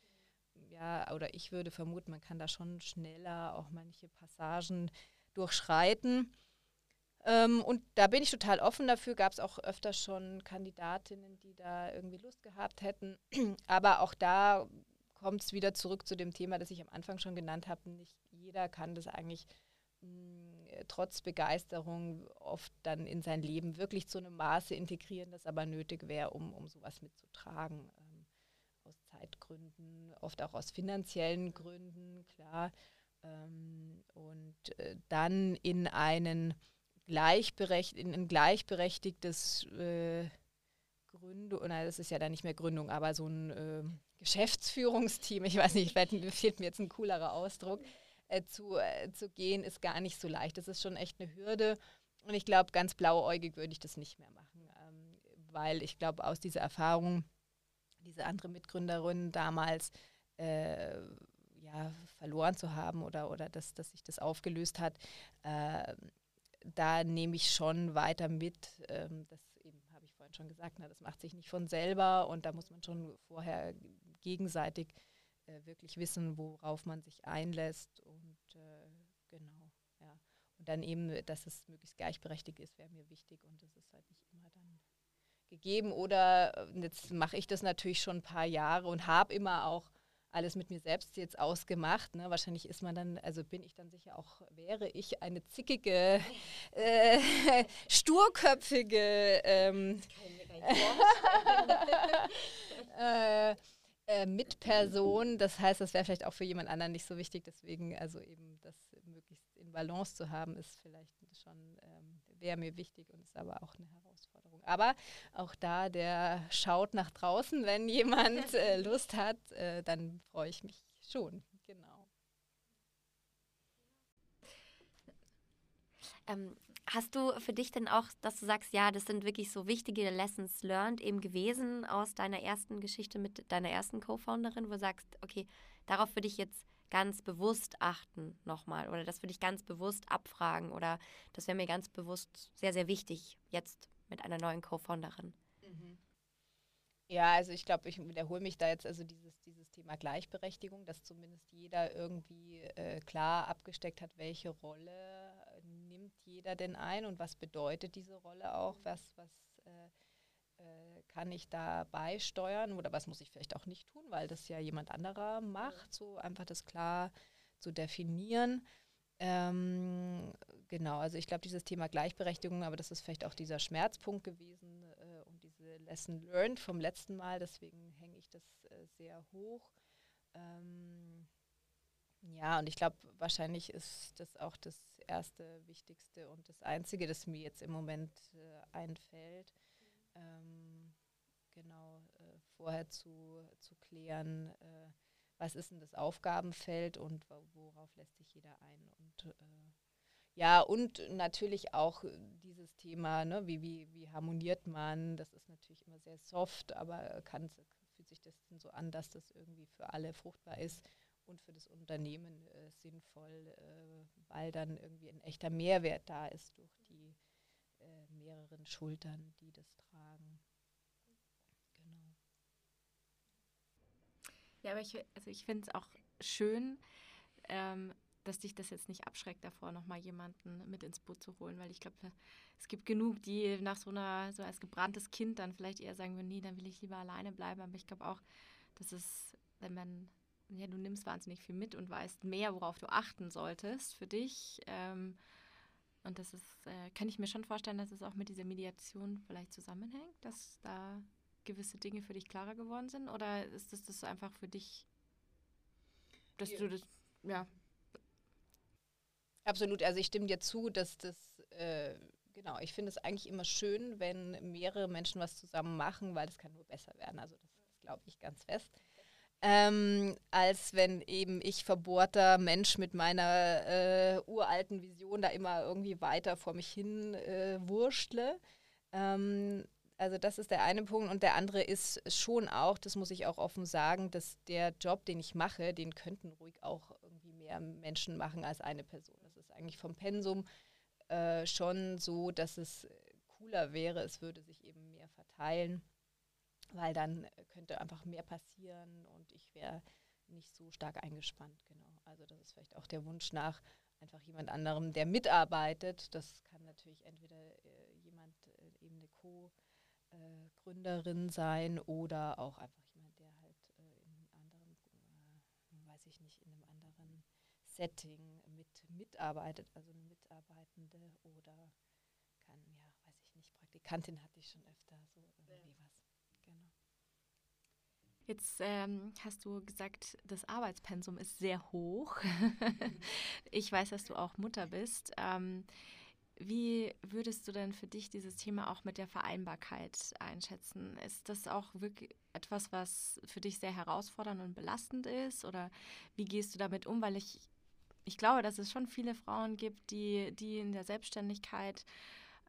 ja oder ich würde vermuten, man kann da schon schneller auch manche Passagen durchschreiten. Ähm, und da bin ich total offen dafür. Gab es auch öfter schon Kandidatinnen, die da irgendwie Lust gehabt hätten. Aber auch da kommt es wieder zurück zu dem Thema, das ich am Anfang schon genannt habe. Nicht jeder kann das eigentlich mh, trotz Begeisterung oft dann in sein Leben wirklich zu einem Maße integrieren, das aber nötig wäre, um, um sowas mitzutragen. Ähm, aus Zeitgründen, oft auch aus finanziellen Gründen, klar. Ähm, und äh, dann in einen gleichberecht, in ein gleichberechtigtes äh, Gründung, nein, das ist ja dann nicht mehr Gründung, aber so ein äh, Geschäftsführungsteam, ich weiß nicht, fehlt mir jetzt ein coolerer Ausdruck, äh, zu, äh, zu gehen, ist gar nicht so leicht. Das ist schon echt eine Hürde. Und ich glaube, ganz blauäugig würde ich das nicht mehr machen, ähm, weil ich glaube, aus dieser Erfahrung, diese andere Mitgründerin damals, äh, ja, verloren zu haben oder, oder dass, dass sich das aufgelöst hat, äh, da nehme ich schon weiter mit. Ähm, das habe ich vorhin schon gesagt, na, das macht sich nicht von selber und da muss man schon vorher gegenseitig äh, wirklich wissen, worauf man sich einlässt und äh, genau, ja. Und dann eben, dass es möglichst gleichberechtigt ist, wäre mir wichtig und das ist halt nicht immer dann gegeben. Oder äh, jetzt mache ich das natürlich schon ein paar Jahre und habe immer auch alles mit mir selbst jetzt ausgemacht. Ne? Wahrscheinlich ist man dann, also bin ich dann sicher auch, wäre ich eine zickige, äh, sturköpfige ähm, äh, äh, Mitperson. Das heißt, das wäre vielleicht auch für jemand anderen nicht so wichtig. Deswegen, also eben das möglichst in Balance zu haben, ist vielleicht schon, ähm, wäre mir wichtig und ist aber auch eine Herausforderung. Aber auch da, der schaut nach draußen, wenn jemand äh, Lust hat, äh, dann freue ich mich schon. Genau. Ähm, Hast du für dich denn auch, dass du sagst, ja, das sind wirklich so wichtige Lessons learned eben gewesen aus deiner ersten Geschichte mit deiner ersten Co-Founderin, wo du sagst, okay, darauf würde ich jetzt ganz bewusst achten nochmal oder das würde ich ganz bewusst abfragen oder das wäre mir ganz bewusst sehr, sehr wichtig jetzt mit einer neuen Co-Founderin? Mhm. Ja, also ich glaube, ich wiederhole mich da jetzt, also dieses, dieses Thema Gleichberechtigung, dass zumindest jeder irgendwie äh, klar abgesteckt hat, welche Rolle nimmt jeder denn ein und was bedeutet diese Rolle auch, was, was äh, äh, kann ich da beisteuern oder was muss ich vielleicht auch nicht tun, weil das ja jemand anderer macht, so einfach das klar zu definieren. Ähm, genau, also ich glaube, dieses Thema Gleichberechtigung, aber das ist vielleicht auch dieser Schmerzpunkt gewesen äh, und diese Lesson learned vom letzten Mal, deswegen hänge ich das äh, sehr hoch. Ähm, ja, und ich glaube, wahrscheinlich ist das auch das erste, wichtigste und das einzige, das mir jetzt im Moment äh, einfällt. Ähm, genau, äh, vorher zu, zu klären, äh, was ist denn das Aufgabenfeld und worauf lässt sich jeder ein. Und äh, ja, und natürlich auch dieses Thema, ne, wie, wie, wie harmoniert man, das ist natürlich immer sehr soft, aber kann, fühlt sich das denn so an, dass das irgendwie für alle fruchtbar ist und für das Unternehmen äh, sinnvoll, äh, weil dann irgendwie ein echter Mehrwert da ist durch die äh, mehreren Schultern, die das tragen. Genau. Ja, aber ich, also ich finde es auch schön, ähm, dass dich das jetzt nicht abschreckt davor, nochmal jemanden mit ins Boot zu holen, weil ich glaube, es gibt genug, die nach so einer, so als gebranntes Kind dann vielleicht eher sagen würden, nee, dann will ich lieber alleine bleiben. Aber ich glaube auch, dass es, wenn man, ja, du nimmst wahnsinnig viel mit und weißt mehr, worauf du achten solltest für dich. Ähm, und das ist, äh, kann ich mir schon vorstellen, dass es auch mit dieser Mediation vielleicht zusammenhängt, dass da gewisse Dinge für dich klarer geworden sind? Oder ist das, das einfach für dich, dass ja. du das, ja. Absolut, also ich stimme dir zu, dass das, äh, genau, ich finde es eigentlich immer schön, wenn mehrere Menschen was zusammen machen, weil es kann nur besser werden. Also das, das glaube ich ganz fest. Ähm, als wenn eben ich verbohrter Mensch mit meiner äh, uralten Vision da immer irgendwie weiter vor mich hin äh, wurschtle. Ähm, also das ist der eine Punkt. Und der andere ist schon auch, das muss ich auch offen sagen, dass der Job, den ich mache, den könnten ruhig auch irgendwie mehr Menschen machen als eine Person. Das eigentlich vom Pensum äh, schon so, dass es cooler wäre, es würde sich eben mehr verteilen, weil dann könnte einfach mehr passieren und ich wäre nicht so stark eingespannt. Genau. Also das ist vielleicht auch der Wunsch nach einfach jemand anderem, der mitarbeitet. Das kann natürlich entweder äh, jemand, äh, eben eine Co- äh, sein oder auch einfach jemand, der halt äh, in einem anderen, äh, weiß ich nicht, in einem anderen Setting mit mitarbeitet, also eine Mitarbeitende oder kann, ja, weiß ich nicht, Praktikantin hatte ich schon öfter, so irgendwie ja. was. Genau. Jetzt ähm, hast du gesagt, das Arbeitspensum ist sehr hoch. ich weiß, dass du auch Mutter bist. Ähm, wie würdest du denn für dich dieses Thema auch mit der Vereinbarkeit einschätzen? Ist das auch wirklich etwas, was für dich sehr herausfordernd und belastend ist? Oder wie gehst du damit um? Weil ich, ich glaube, dass es schon viele Frauen gibt, die, die in der Selbstständigkeit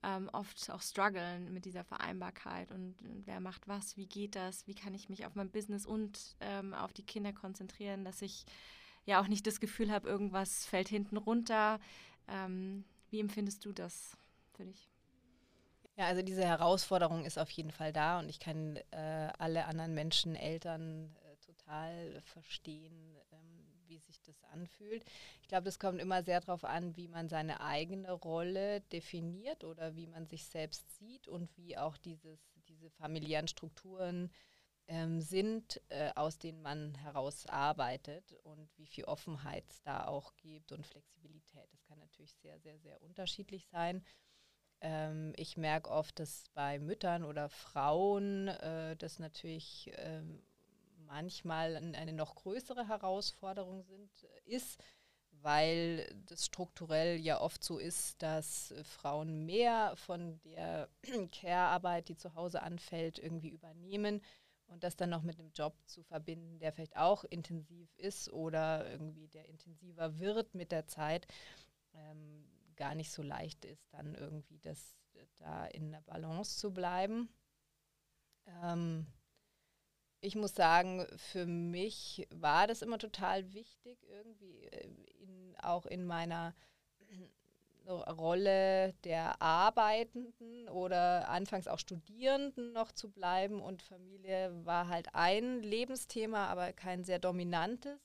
ähm, oft auch strugglen mit dieser Vereinbarkeit und, wer macht was, wie geht das, wie kann ich mich auf mein Business und ähm, auf die Kinder konzentrieren, dass ich ja auch nicht das Gefühl habe, irgendwas fällt hinten runter. Ähm, wie empfindest du das für dich? Ja, also diese Herausforderung ist auf jeden Fall da und ich kann äh, alle anderen Menschen, Eltern äh, total verstehen, wie sich das anfühlt. Ich glaube, das kommt immer sehr darauf an, wie man seine eigene Rolle definiert oder wie man sich selbst sieht und wie auch dieses, diese familiären Strukturen ähm, sind, äh, aus denen man herausarbeitet und wie viel Offenheit es da auch gibt und Flexibilität. Das kann natürlich sehr, sehr, sehr unterschiedlich sein. Ähm, ich merke oft, dass bei Müttern oder Frauen äh, das natürlich äh, manchmal eine noch größere Herausforderung sind, ist, weil das strukturell ja oft so ist, dass Frauen mehr von der Care-Arbeit, die zu Hause anfällt, irgendwie übernehmen und das dann noch mit einem Job zu verbinden, der vielleicht auch intensiv ist oder irgendwie der intensiver wird mit der Zeit, ähm, gar nicht so leicht ist, dann irgendwie das da in der Balance zu bleiben. Ähm, ich muss sagen, für mich war das immer total wichtig, irgendwie äh, in, auch in meiner Rolle der Arbeitenden oder anfangs auch Studierenden noch zu bleiben. Und Familie war halt ein Lebensthema, aber kein sehr dominantes.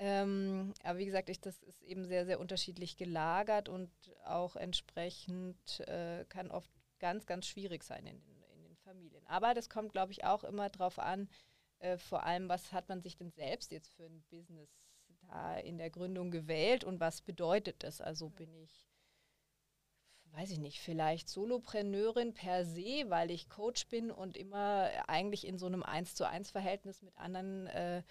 Ähm, aber wie gesagt, ich, das ist eben sehr, sehr unterschiedlich gelagert und auch entsprechend äh, kann oft ganz, ganz schwierig sein in den Familien. Aber das kommt, glaube ich, auch immer darauf an, äh, vor allem, was hat man sich denn selbst jetzt für ein Business da in der Gründung gewählt und was bedeutet das? Also bin ich weiß ich nicht, vielleicht Solopreneurin per se, weil ich Coach bin und immer eigentlich in so einem Eins zu eins Verhältnis mit anderen äh,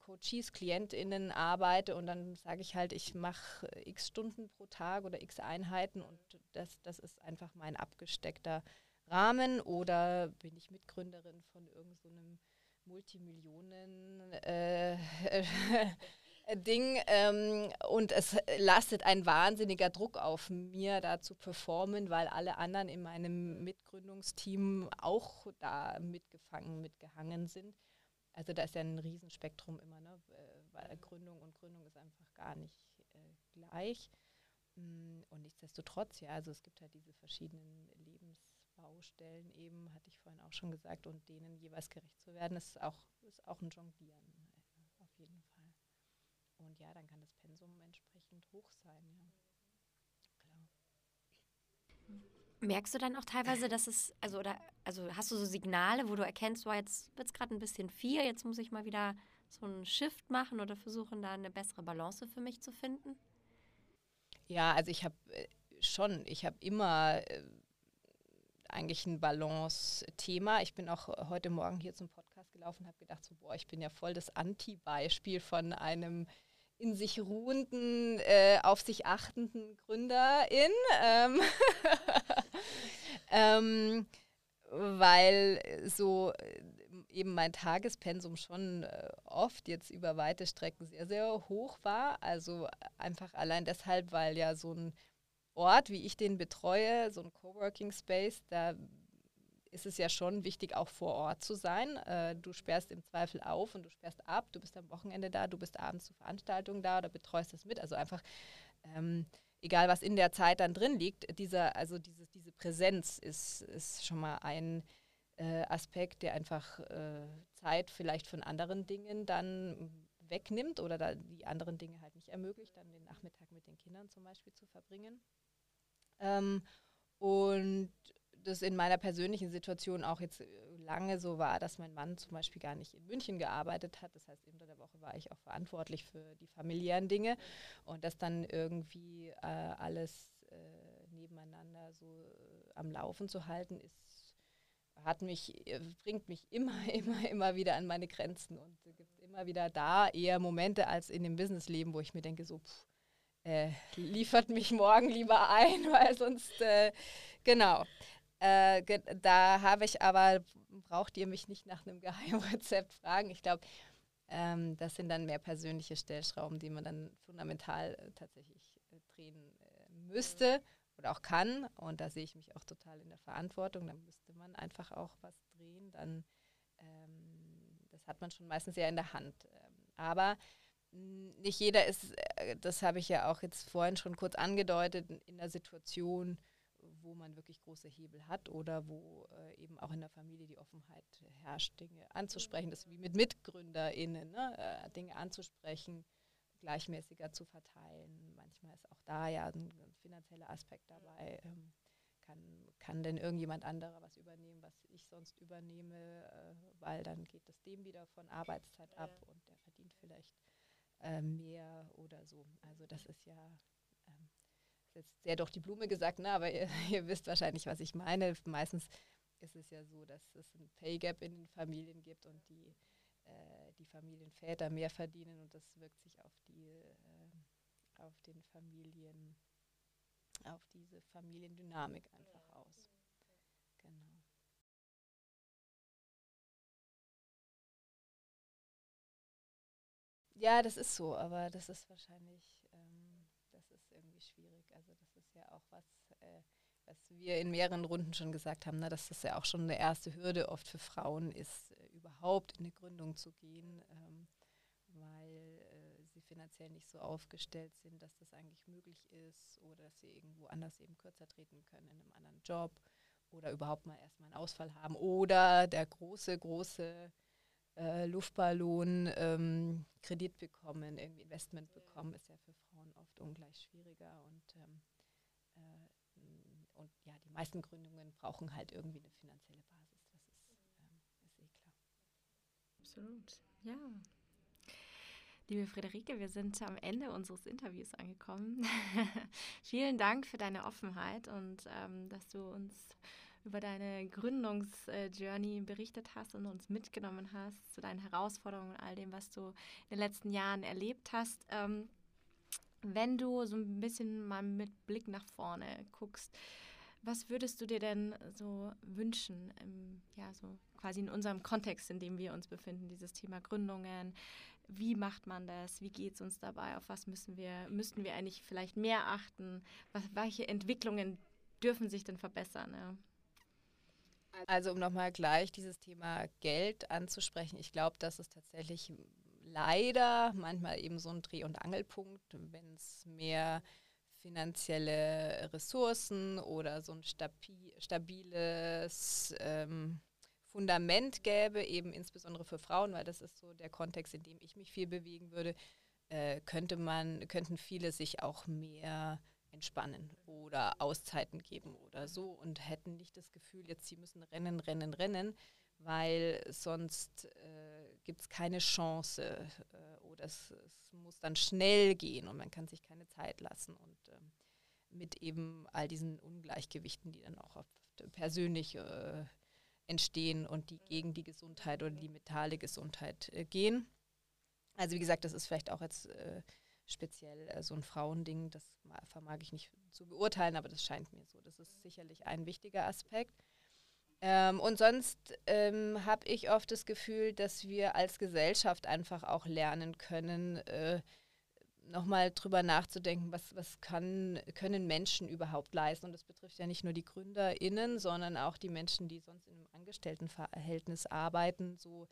Coaches, KlientInnen arbeite und dann sage ich halt, ich mache x Stunden pro Tag oder x Einheiten und das, das ist einfach mein abgesteckter Rahmen oder bin ich Mitgründerin von irgendeinem so Multimillionen äh, Ding ähm, und es lastet ein wahnsinniger Druck auf mir, da zu performen, weil alle anderen in meinem Mitgründungsteam auch da mitgefangen, mitgehangen sind. Also da ist ja ein Riesenspektrum immer, ne? weil Gründung und Gründung ist einfach gar nicht äh, gleich. Mm, und nichtsdestotrotz, ja, also es gibt halt diese verschiedenen Lebensbaustellen eben, hatte ich vorhin auch schon gesagt, und denen jeweils gerecht zu werden, ist auch, ist auch ein Jonglieren, äh, auf jeden Fall. und ja, dann kann das Pensum entsprechend hoch sein, ja. Klar. Merkst du dann auch teilweise, dass es, also oder also hast du so Signale, wo du erkennst, oh, jetzt wird es gerade ein bisschen viel, jetzt muss ich mal wieder so einen Shift machen oder versuchen, da eine bessere Balance für mich zu finden? Ja, also ich habe äh, schon, ich habe immer äh, eigentlich ein Balance-Thema. Ich bin auch heute Morgen hier zum Podcast gelaufen und habe gedacht, so, boah, ich bin ja voll das Anti-Beispiel von einem in sich ruhenden, äh, auf sich achtenden Gründerin. Ähm, ähm, weil so äh, eben mein Tagespensum schon äh, oft jetzt über weite Strecken sehr, sehr hoch war. Also einfach allein deshalb, weil ja so ein Ort, wie ich den betreue, so ein Coworking Space, da ist es ja schon wichtig, auch vor Ort zu sein. Äh, du sperrst im Zweifel auf und du sperrst ab. Du bist am Wochenende da, du bist abends zu Veranstaltungen da oder betreust das mit. Also einfach, ähm, egal was in der Zeit dann drin liegt, dieser, also diese, diese Präsenz ist, ist schon mal ein äh, Aspekt, der einfach äh, Zeit vielleicht von anderen Dingen dann wegnimmt oder da die anderen Dinge halt nicht ermöglicht, dann den Nachmittag mit den Kindern zum Beispiel zu verbringen. Ähm, und das in meiner persönlichen Situation auch jetzt äh, lange so war, dass mein Mann zum Beispiel gar nicht in München gearbeitet hat. Das heißt, unter der Woche war ich auch verantwortlich für die familiären Dinge und das dann irgendwie äh, alles äh, nebeneinander so äh, am Laufen zu halten, ist hat mich, äh, bringt mich immer, immer, immer wieder an meine Grenzen und gibt immer wieder da eher Momente als in dem Businessleben, wo ich mir denke, so, pff, äh, liefert mich morgen lieber ein, weil sonst, äh, genau. Äh, ge da habe ich aber, braucht ihr mich nicht nach einem Geheimrezept fragen. Ich glaube, ähm, das sind dann mehr persönliche Stellschrauben, die man dann fundamental äh, tatsächlich äh, drehen müsste oder auch kann. Und da sehe ich mich auch total in der Verantwortung. Da müsste man einfach auch was drehen. Dann, ähm, das hat man schon meistens ja in der Hand. Ähm, aber nicht jeder ist, äh, das habe ich ja auch jetzt vorhin schon kurz angedeutet, in der Situation, wo man wirklich große Hebel hat oder wo äh, eben auch in der Familie die Offenheit herrscht, Dinge anzusprechen. Das ist wie mit MitgründerInnen, ne? äh, Dinge anzusprechen, gleichmäßiger zu verteilen. Manchmal ist auch da ja ein, ein finanzieller Aspekt dabei. Ähm, kann, kann denn irgendjemand anderer was übernehmen, was ich sonst übernehme, äh, weil dann geht das dem wieder von Arbeitszeit ab und der verdient vielleicht äh, mehr oder so. Also das ist ja ähm, ist jetzt sehr durch die Blume gesagt, ne? aber ihr, ihr, wisst wahrscheinlich, was ich meine. Meistens ist es ja so, dass es ein Pay Gap in den Familien gibt und die, äh, die Familienväter mehr verdienen und das wirkt sich auf die äh, auf den Familien, auf diese Familiendynamik einfach aus. Ja, das ist so, aber das ist wahrscheinlich, ähm, das ist irgendwie schwierig. Also das ist ja auch was, äh, was wir in mehreren Runden schon gesagt haben, ne, dass das ja auch schon eine erste Hürde oft für Frauen ist, äh, überhaupt in eine Gründung zu gehen, ähm, weil äh, sie finanziell nicht so aufgestellt sind, dass das eigentlich möglich ist oder dass sie irgendwo anders eben kürzer treten können in einem anderen Job oder überhaupt mal erstmal einen Ausfall haben oder der große, große äh, Luftballon ähm, Kredit bekommen, irgendwie Investment bekommen, ist ja für Frauen oft ungleich schwieriger und ähm, äh, und ja, die meisten Gründungen brauchen halt irgendwie eine finanzielle Basis. Das ist, ähm, ist eh klar. Absolut, ja. Liebe Friederike, wir sind am Ende unseres Interviews angekommen. Vielen Dank für deine Offenheit und ähm, dass du uns über deine Gründungsjourney berichtet hast und uns mitgenommen hast zu deinen Herausforderungen und all dem, was du in den letzten Jahren erlebt hast. Ähm, wenn du so ein bisschen mal mit Blick nach vorne guckst, was würdest du dir denn so wünschen, im, ja, so quasi in unserem Kontext, in dem wir uns befinden, dieses Thema Gründungen? Wie macht man das? Wie geht es uns dabei? Auf was müssen wir, müssten wir eigentlich vielleicht mehr achten? Was, welche Entwicklungen dürfen sich denn verbessern? Ja? Also um nochmal gleich dieses Thema Geld anzusprechen, ich glaube, das ist tatsächlich leider manchmal eben so ein Dreh- und Angelpunkt, wenn es mehr finanzielle Ressourcen oder so ein stabi stabiles ähm, Fundament gäbe, eben insbesondere für Frauen, weil das ist so der Kontext, in dem ich mich viel bewegen würde, äh, könnte man, könnten viele sich auch mehr entspannen oder Auszeiten geben oder so und hätten nicht das Gefühl, jetzt sie müssen rennen, rennen, rennen, weil sonst äh, gibt es keine Chance äh, oder es, es, muss dann schnell gehen und man kann sich keine Zeit lassen und ähm, mit eben all diesen Ungleichgewichten, die dann auch persönlich äh, entstehen und die gegen die Gesundheit oder die mentale Gesundheit äh, gehen. Also wie gesagt, das ist vielleicht auch jetzt äh, speziell äh, so ein Frauending, das vermag ich nicht zu beurteilen, aber das scheint mir so. Das ist sicherlich ein wichtiger Aspekt. Ähm, und sonst ähm, habe ich oft das Gefühl, dass wir als Gesellschaft einfach auch lernen können, äh, nochmal drüber nachzudenken, was, was kann, können Menschen überhaupt leisten. Und das betrifft ja nicht nur die GründerInnen, sondern auch die Menschen, die sonst in einem Angestelltenverhältnis arbeiten. So,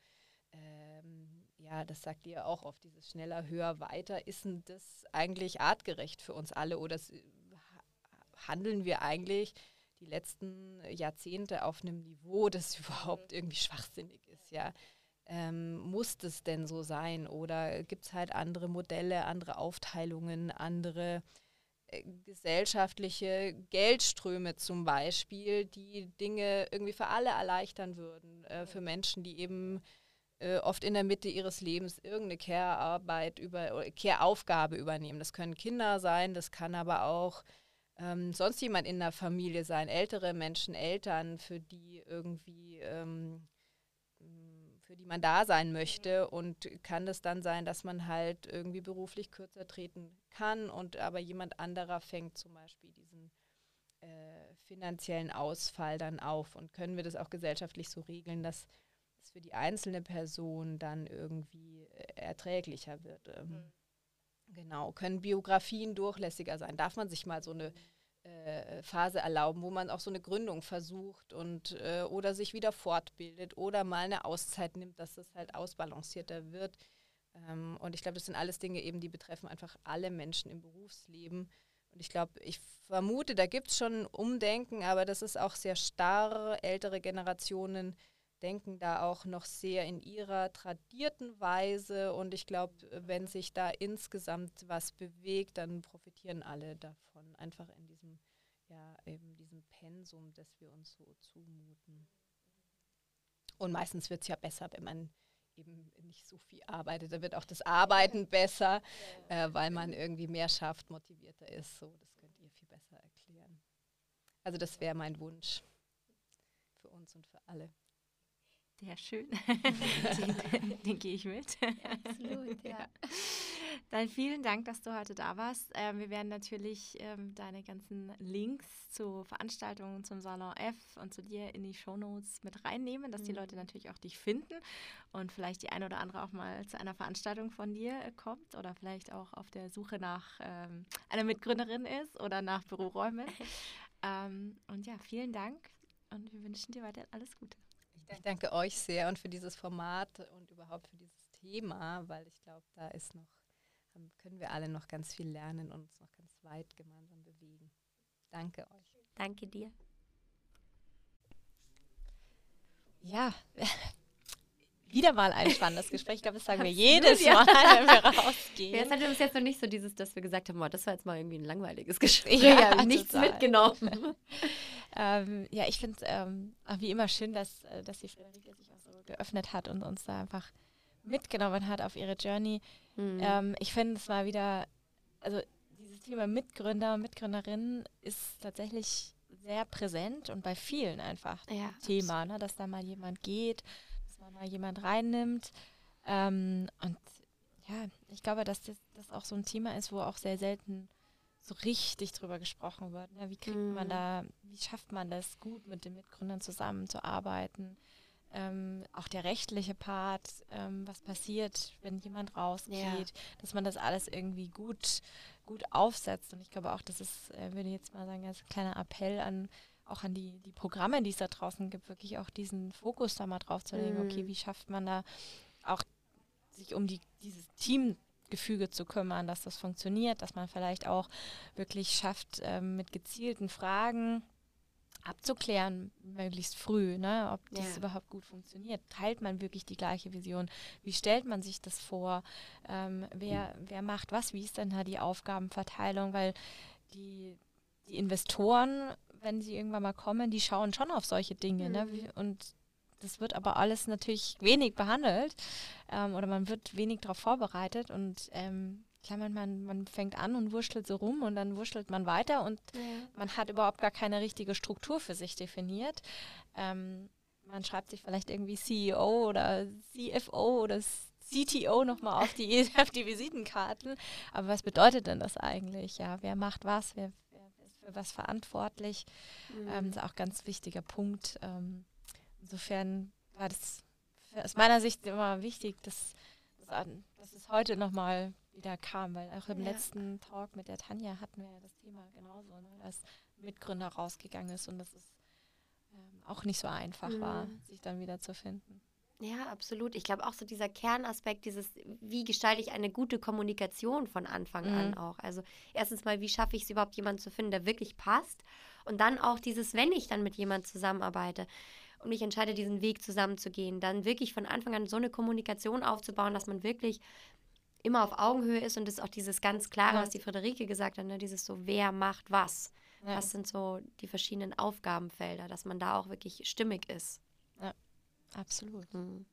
ähm, ja, das sagt ihr auch oft, dieses schneller, höher, weiter. Ist denn das eigentlich artgerecht für uns alle oder handeln wir eigentlich die letzten Jahrzehnte auf einem Niveau, das überhaupt irgendwie schwachsinnig ist, ja? Ähm, muss das denn so sein oder gibt es halt andere Modelle, andere Aufteilungen, andere äh, gesellschaftliche Geldströme zum Beispiel, die Dinge irgendwie für alle erleichtern würden, äh, für Menschen, die eben äh, oft in der Mitte ihres Lebens irgendeine Care-Arbeit über Care-Aufgabe übernehmen. Das können Kinder sein, das kann aber auch ähm, sonst jemand in der Familie sein, ältere Menschen, Eltern, für die irgendwie ähm, für die man da sein möchte und kann es dann sein, dass man halt irgendwie beruflich kürzer treten kann und aber jemand anderer fängt zum Beispiel diesen äh, finanziellen Ausfall dann auf und können wir das auch gesellschaftlich so regeln, dass es für die einzelne Person dann irgendwie äh, erträglicher wird. Ähm, mhm. Genau, können Biografien durchlässiger sein? Darf man sich mal so eine äh, Phase erlauben, wo man auch so eine Gründung versucht und äh, oder sich wieder fortbildet oder mal eine Auszeit nimmt, dass es halt ausbalancierter wird. Ähm, und ich glaube, das sind alles Dinge eben, die betreffen einfach alle Menschen im Berufsleben. Und ich glaube, ich vermute, da gibt es schon Umdenken, aber das ist auch sehr starr. Ältere Generationen denken da auch noch sehr in ihrer tradierten Weise. Und ich glaube, wenn sich da insgesamt was bewegt, dann profitieren alle davon. Einfach in diesem, ja, eben diesem Pensum, das wir uns so zumuten. Und meistens wird es ja besser, wenn man eben nicht so viel arbeitet. Da wird auch das Arbeiten besser, äh, weil man irgendwie mehr schafft, motivierter ist. So, das könnt ihr viel besser erklären. Also das wäre mein Wunsch für uns und für alle. Sehr schön. den, den gehe ich mit. Ja, absolut, ja. Dann vielen Dank, dass du heute da warst. Ähm, wir werden natürlich ähm, deine ganzen Links zu Veranstaltungen zum Salon F und zu dir in die Shownotes mit reinnehmen, dass mhm. die Leute natürlich auch dich finden und vielleicht die eine oder andere auch mal zu einer Veranstaltung von dir äh, kommt oder vielleicht auch auf der Suche nach ähm, einer Mitgründerin ist oder nach Büroräumen. Ähm, und ja, vielen Dank und wir wünschen dir weiterhin alles Gute. Ich danke euch sehr und für dieses Format und überhaupt für dieses Thema, weil ich glaube, da ist noch, können wir alle noch ganz viel lernen und uns noch ganz weit gemeinsam bewegen. Danke euch. Danke dir. Ja, wieder mal ein spannendes Gespräch. Ich glaube, das sagen wir jedes Mal, wenn wir rausgehen. Ja, es hatte uns jetzt noch nicht so dieses, dass wir gesagt haben, oh, das war jetzt mal irgendwie ein langweiliges Gespräch. Ja, ja nichts total. mitgenommen. Ähm, ja, ich finde es ähm, wie immer schön, dass, äh, dass die Friederike sich auch so geöffnet hat und uns da einfach mitgenommen hat auf ihre Journey. Mhm. Ähm, ich finde es mal wieder, also dieses Thema Mitgründer, Mitgründerinnen ist tatsächlich sehr präsent und bei vielen einfach ja, Thema, ne, dass da mal jemand geht man mal jemand reinnimmt. Ähm, und ja, ich glaube, dass das, das, auch so ein Thema ist, wo auch sehr selten so richtig drüber gesprochen wird. Ne? Wie kriegt mhm. man da, wie schafft man das gut mit den Mitgründern zusammenzuarbeiten? Ähm, auch der rechtliche Part, ähm, was passiert, wenn jemand rausgeht, ja. dass man das alles irgendwie gut, gut aufsetzt. Und ich glaube auch, das ist, äh, würde ich jetzt mal sagen, als kleiner Appell an auch an die, die Programme, die es da draußen gibt, wirklich auch diesen Fokus da mal drauf zu legen, mhm. okay, wie schafft man da auch sich um die, dieses Teamgefüge zu kümmern, dass das funktioniert, dass man vielleicht auch wirklich schafft, ähm, mit gezielten Fragen abzuklären, möglichst früh, ne, ob Ja. das überhaupt gut funktioniert. Teilt man wirklich die gleiche Vision? Wie stellt man sich das vor? Ähm, wer, wer macht was? Wie ist denn da die Aufgabenverteilung? Weil die, die Investoren, wenn sie irgendwann mal kommen, die schauen schon auf solche Dinge. Ne? Mhm. Wie- Und das wird aber alles natürlich wenig behandelt ähm, oder man wird wenig darauf vorbereitet und ähm, klar, man, man, man fängt an und wurschtelt so rum und dann wurschtelt man weiter und man hat überhaupt gar keine richtige Struktur für sich definiert. Ähm, man schreibt sich vielleicht irgendwie CEO oder CFO oder CTO nochmal auf die, auf die Visitenkarten. Aber was bedeutet denn das eigentlich? Ja, wer macht was? Wer, wer ist für was verantwortlich? Mhm. Ähm, das ist auch ein ganz wichtiger Punkt. Ähm, insofern war das aus meiner Sicht immer wichtig, dass, dass, an- es heute nochmal wieder kam, weil auch im Ja. letzten Talk mit der Tanja hatten wir ja das Thema genauso, ne, dass Mitgründer rausgegangen ist und dass es ähm, auch nicht so einfach war, Mhm. sich dann wieder zu finden. Ja, absolut. Ich glaube auch so dieser Kernaspekt, dieses, wie gestalte ich eine gute Kommunikation von Anfang an Mhm. auch. Also erstens mal, wie schaffe ich es überhaupt, jemanden zu finden, der wirklich passt. Und dann auch dieses, wenn ich dann mit jemandem zusammenarbeite und mich entscheide, diesen Weg zusammenzugehen, dann wirklich von Anfang an so eine Kommunikation aufzubauen, dass man wirklich immer auf Augenhöhe ist und das ist auch dieses ganz Klare, Ja. was die Friederike gesagt hat, ne? dieses so, wer macht was. Ja. Was sind so die verschiedenen Aufgabenfelder, dass man da auch wirklich stimmig ist. Absolut. Mhm.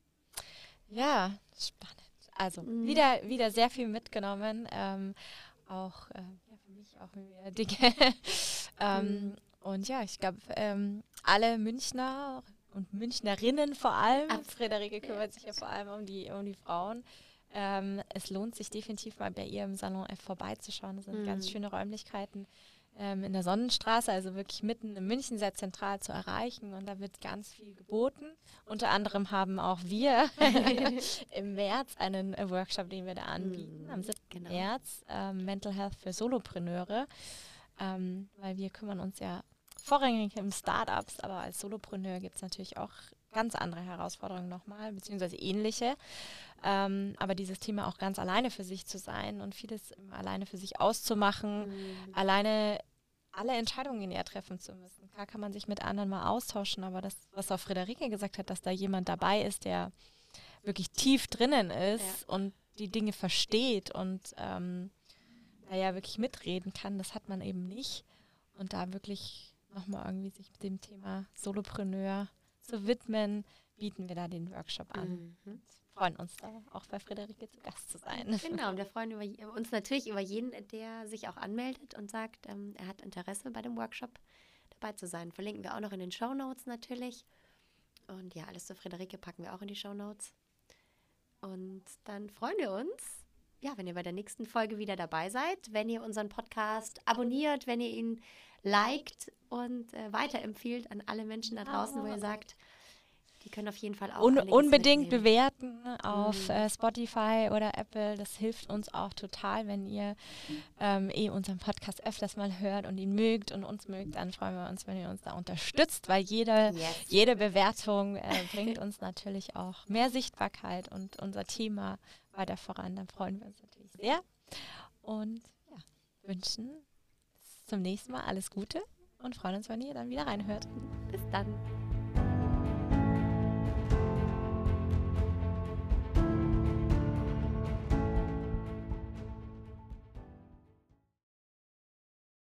Ja, spannend. Also Mhm. wieder, wieder sehr viel mitgenommen. Ähm, auch äh, ja, für mich auch wieder Dinge. ähm, Mhm. Und ja, ich glaube, ähm, alle Münchner und Münchnerinnen vor allem, Ab- Friederike kümmert sich ja vor allem um die, um die Frauen. Ähm, es lohnt sich definitiv mal bei ihr im Salon F vorbeizuschauen. Das sind ganz Mhm. schöne Räumlichkeiten ähm, in der Sonnenstraße, also wirklich mitten in München sehr zentral zu erreichen. Und da wird ganz viel geboten. Unter anderem haben auch wir im März einen Workshop, den wir da anbieten, Mhm, am 7. genau. März, ähm, Mental Health für Solopreneure. Ähm, weil wir kümmern uns ja vorrangig um Startups, aber als Solopreneur gibt es natürlich auch ganz andere Herausforderungen nochmal, beziehungsweise ähnliche. Ähm, aber dieses Thema auch ganz alleine für sich zu sein und vieles immer alleine für sich auszumachen, Mhm. alleine alle Entscheidungen ja treffen zu müssen. Klar kann man sich mit anderen mal austauschen, aber das, was auch Friederike gesagt hat, dass da jemand dabei ist, der wirklich tief drinnen ist und die Dinge versteht und ähm, da ja wirklich mitreden kann, das hat man eben nicht. Und da wirklich nochmal irgendwie sich mit dem Thema Solopreneur zu widmen, bieten wir da den Workshop an. Mhm. Freuen uns da auch bei Friederike zu Gast zu sein. Genau, und wir freuen über, uns natürlich über jeden, der sich auch anmeldet und sagt, ähm, er hat Interesse bei dem Workshop dabei zu sein. Verlinken wir auch noch in den Show Notes natürlich. Und ja, alles zu Friederike packen wir auch in die Show Notes. Und dann freuen wir uns, ja, wenn ihr bei der nächsten Folge wieder dabei seid, wenn ihr unseren Podcast abonniert, wenn ihr ihn liked und äh, weiterempfiehlt an alle Menschen da draußen, wo ihr sagt, die können auf jeden Fall auch Un unbedingt mitnehmen. bewerten auf Mhm. äh, Spotify oder Apple. Das hilft uns auch total, wenn ihr ähm, eh unseren Podcast öfters mal hört und ihn mögt und uns mögt. Dann freuen wir uns, wenn ihr uns da unterstützt, weil jede, Yes. jede Bewertung äh, bringt uns natürlich auch mehr Sichtbarkeit und unser Thema weiter voran. Dann freuen wir uns natürlich sehr und ja, wünschen zum nächsten Mal alles Gute und freuen uns, wenn ihr dann wieder reinhört. Bis dann.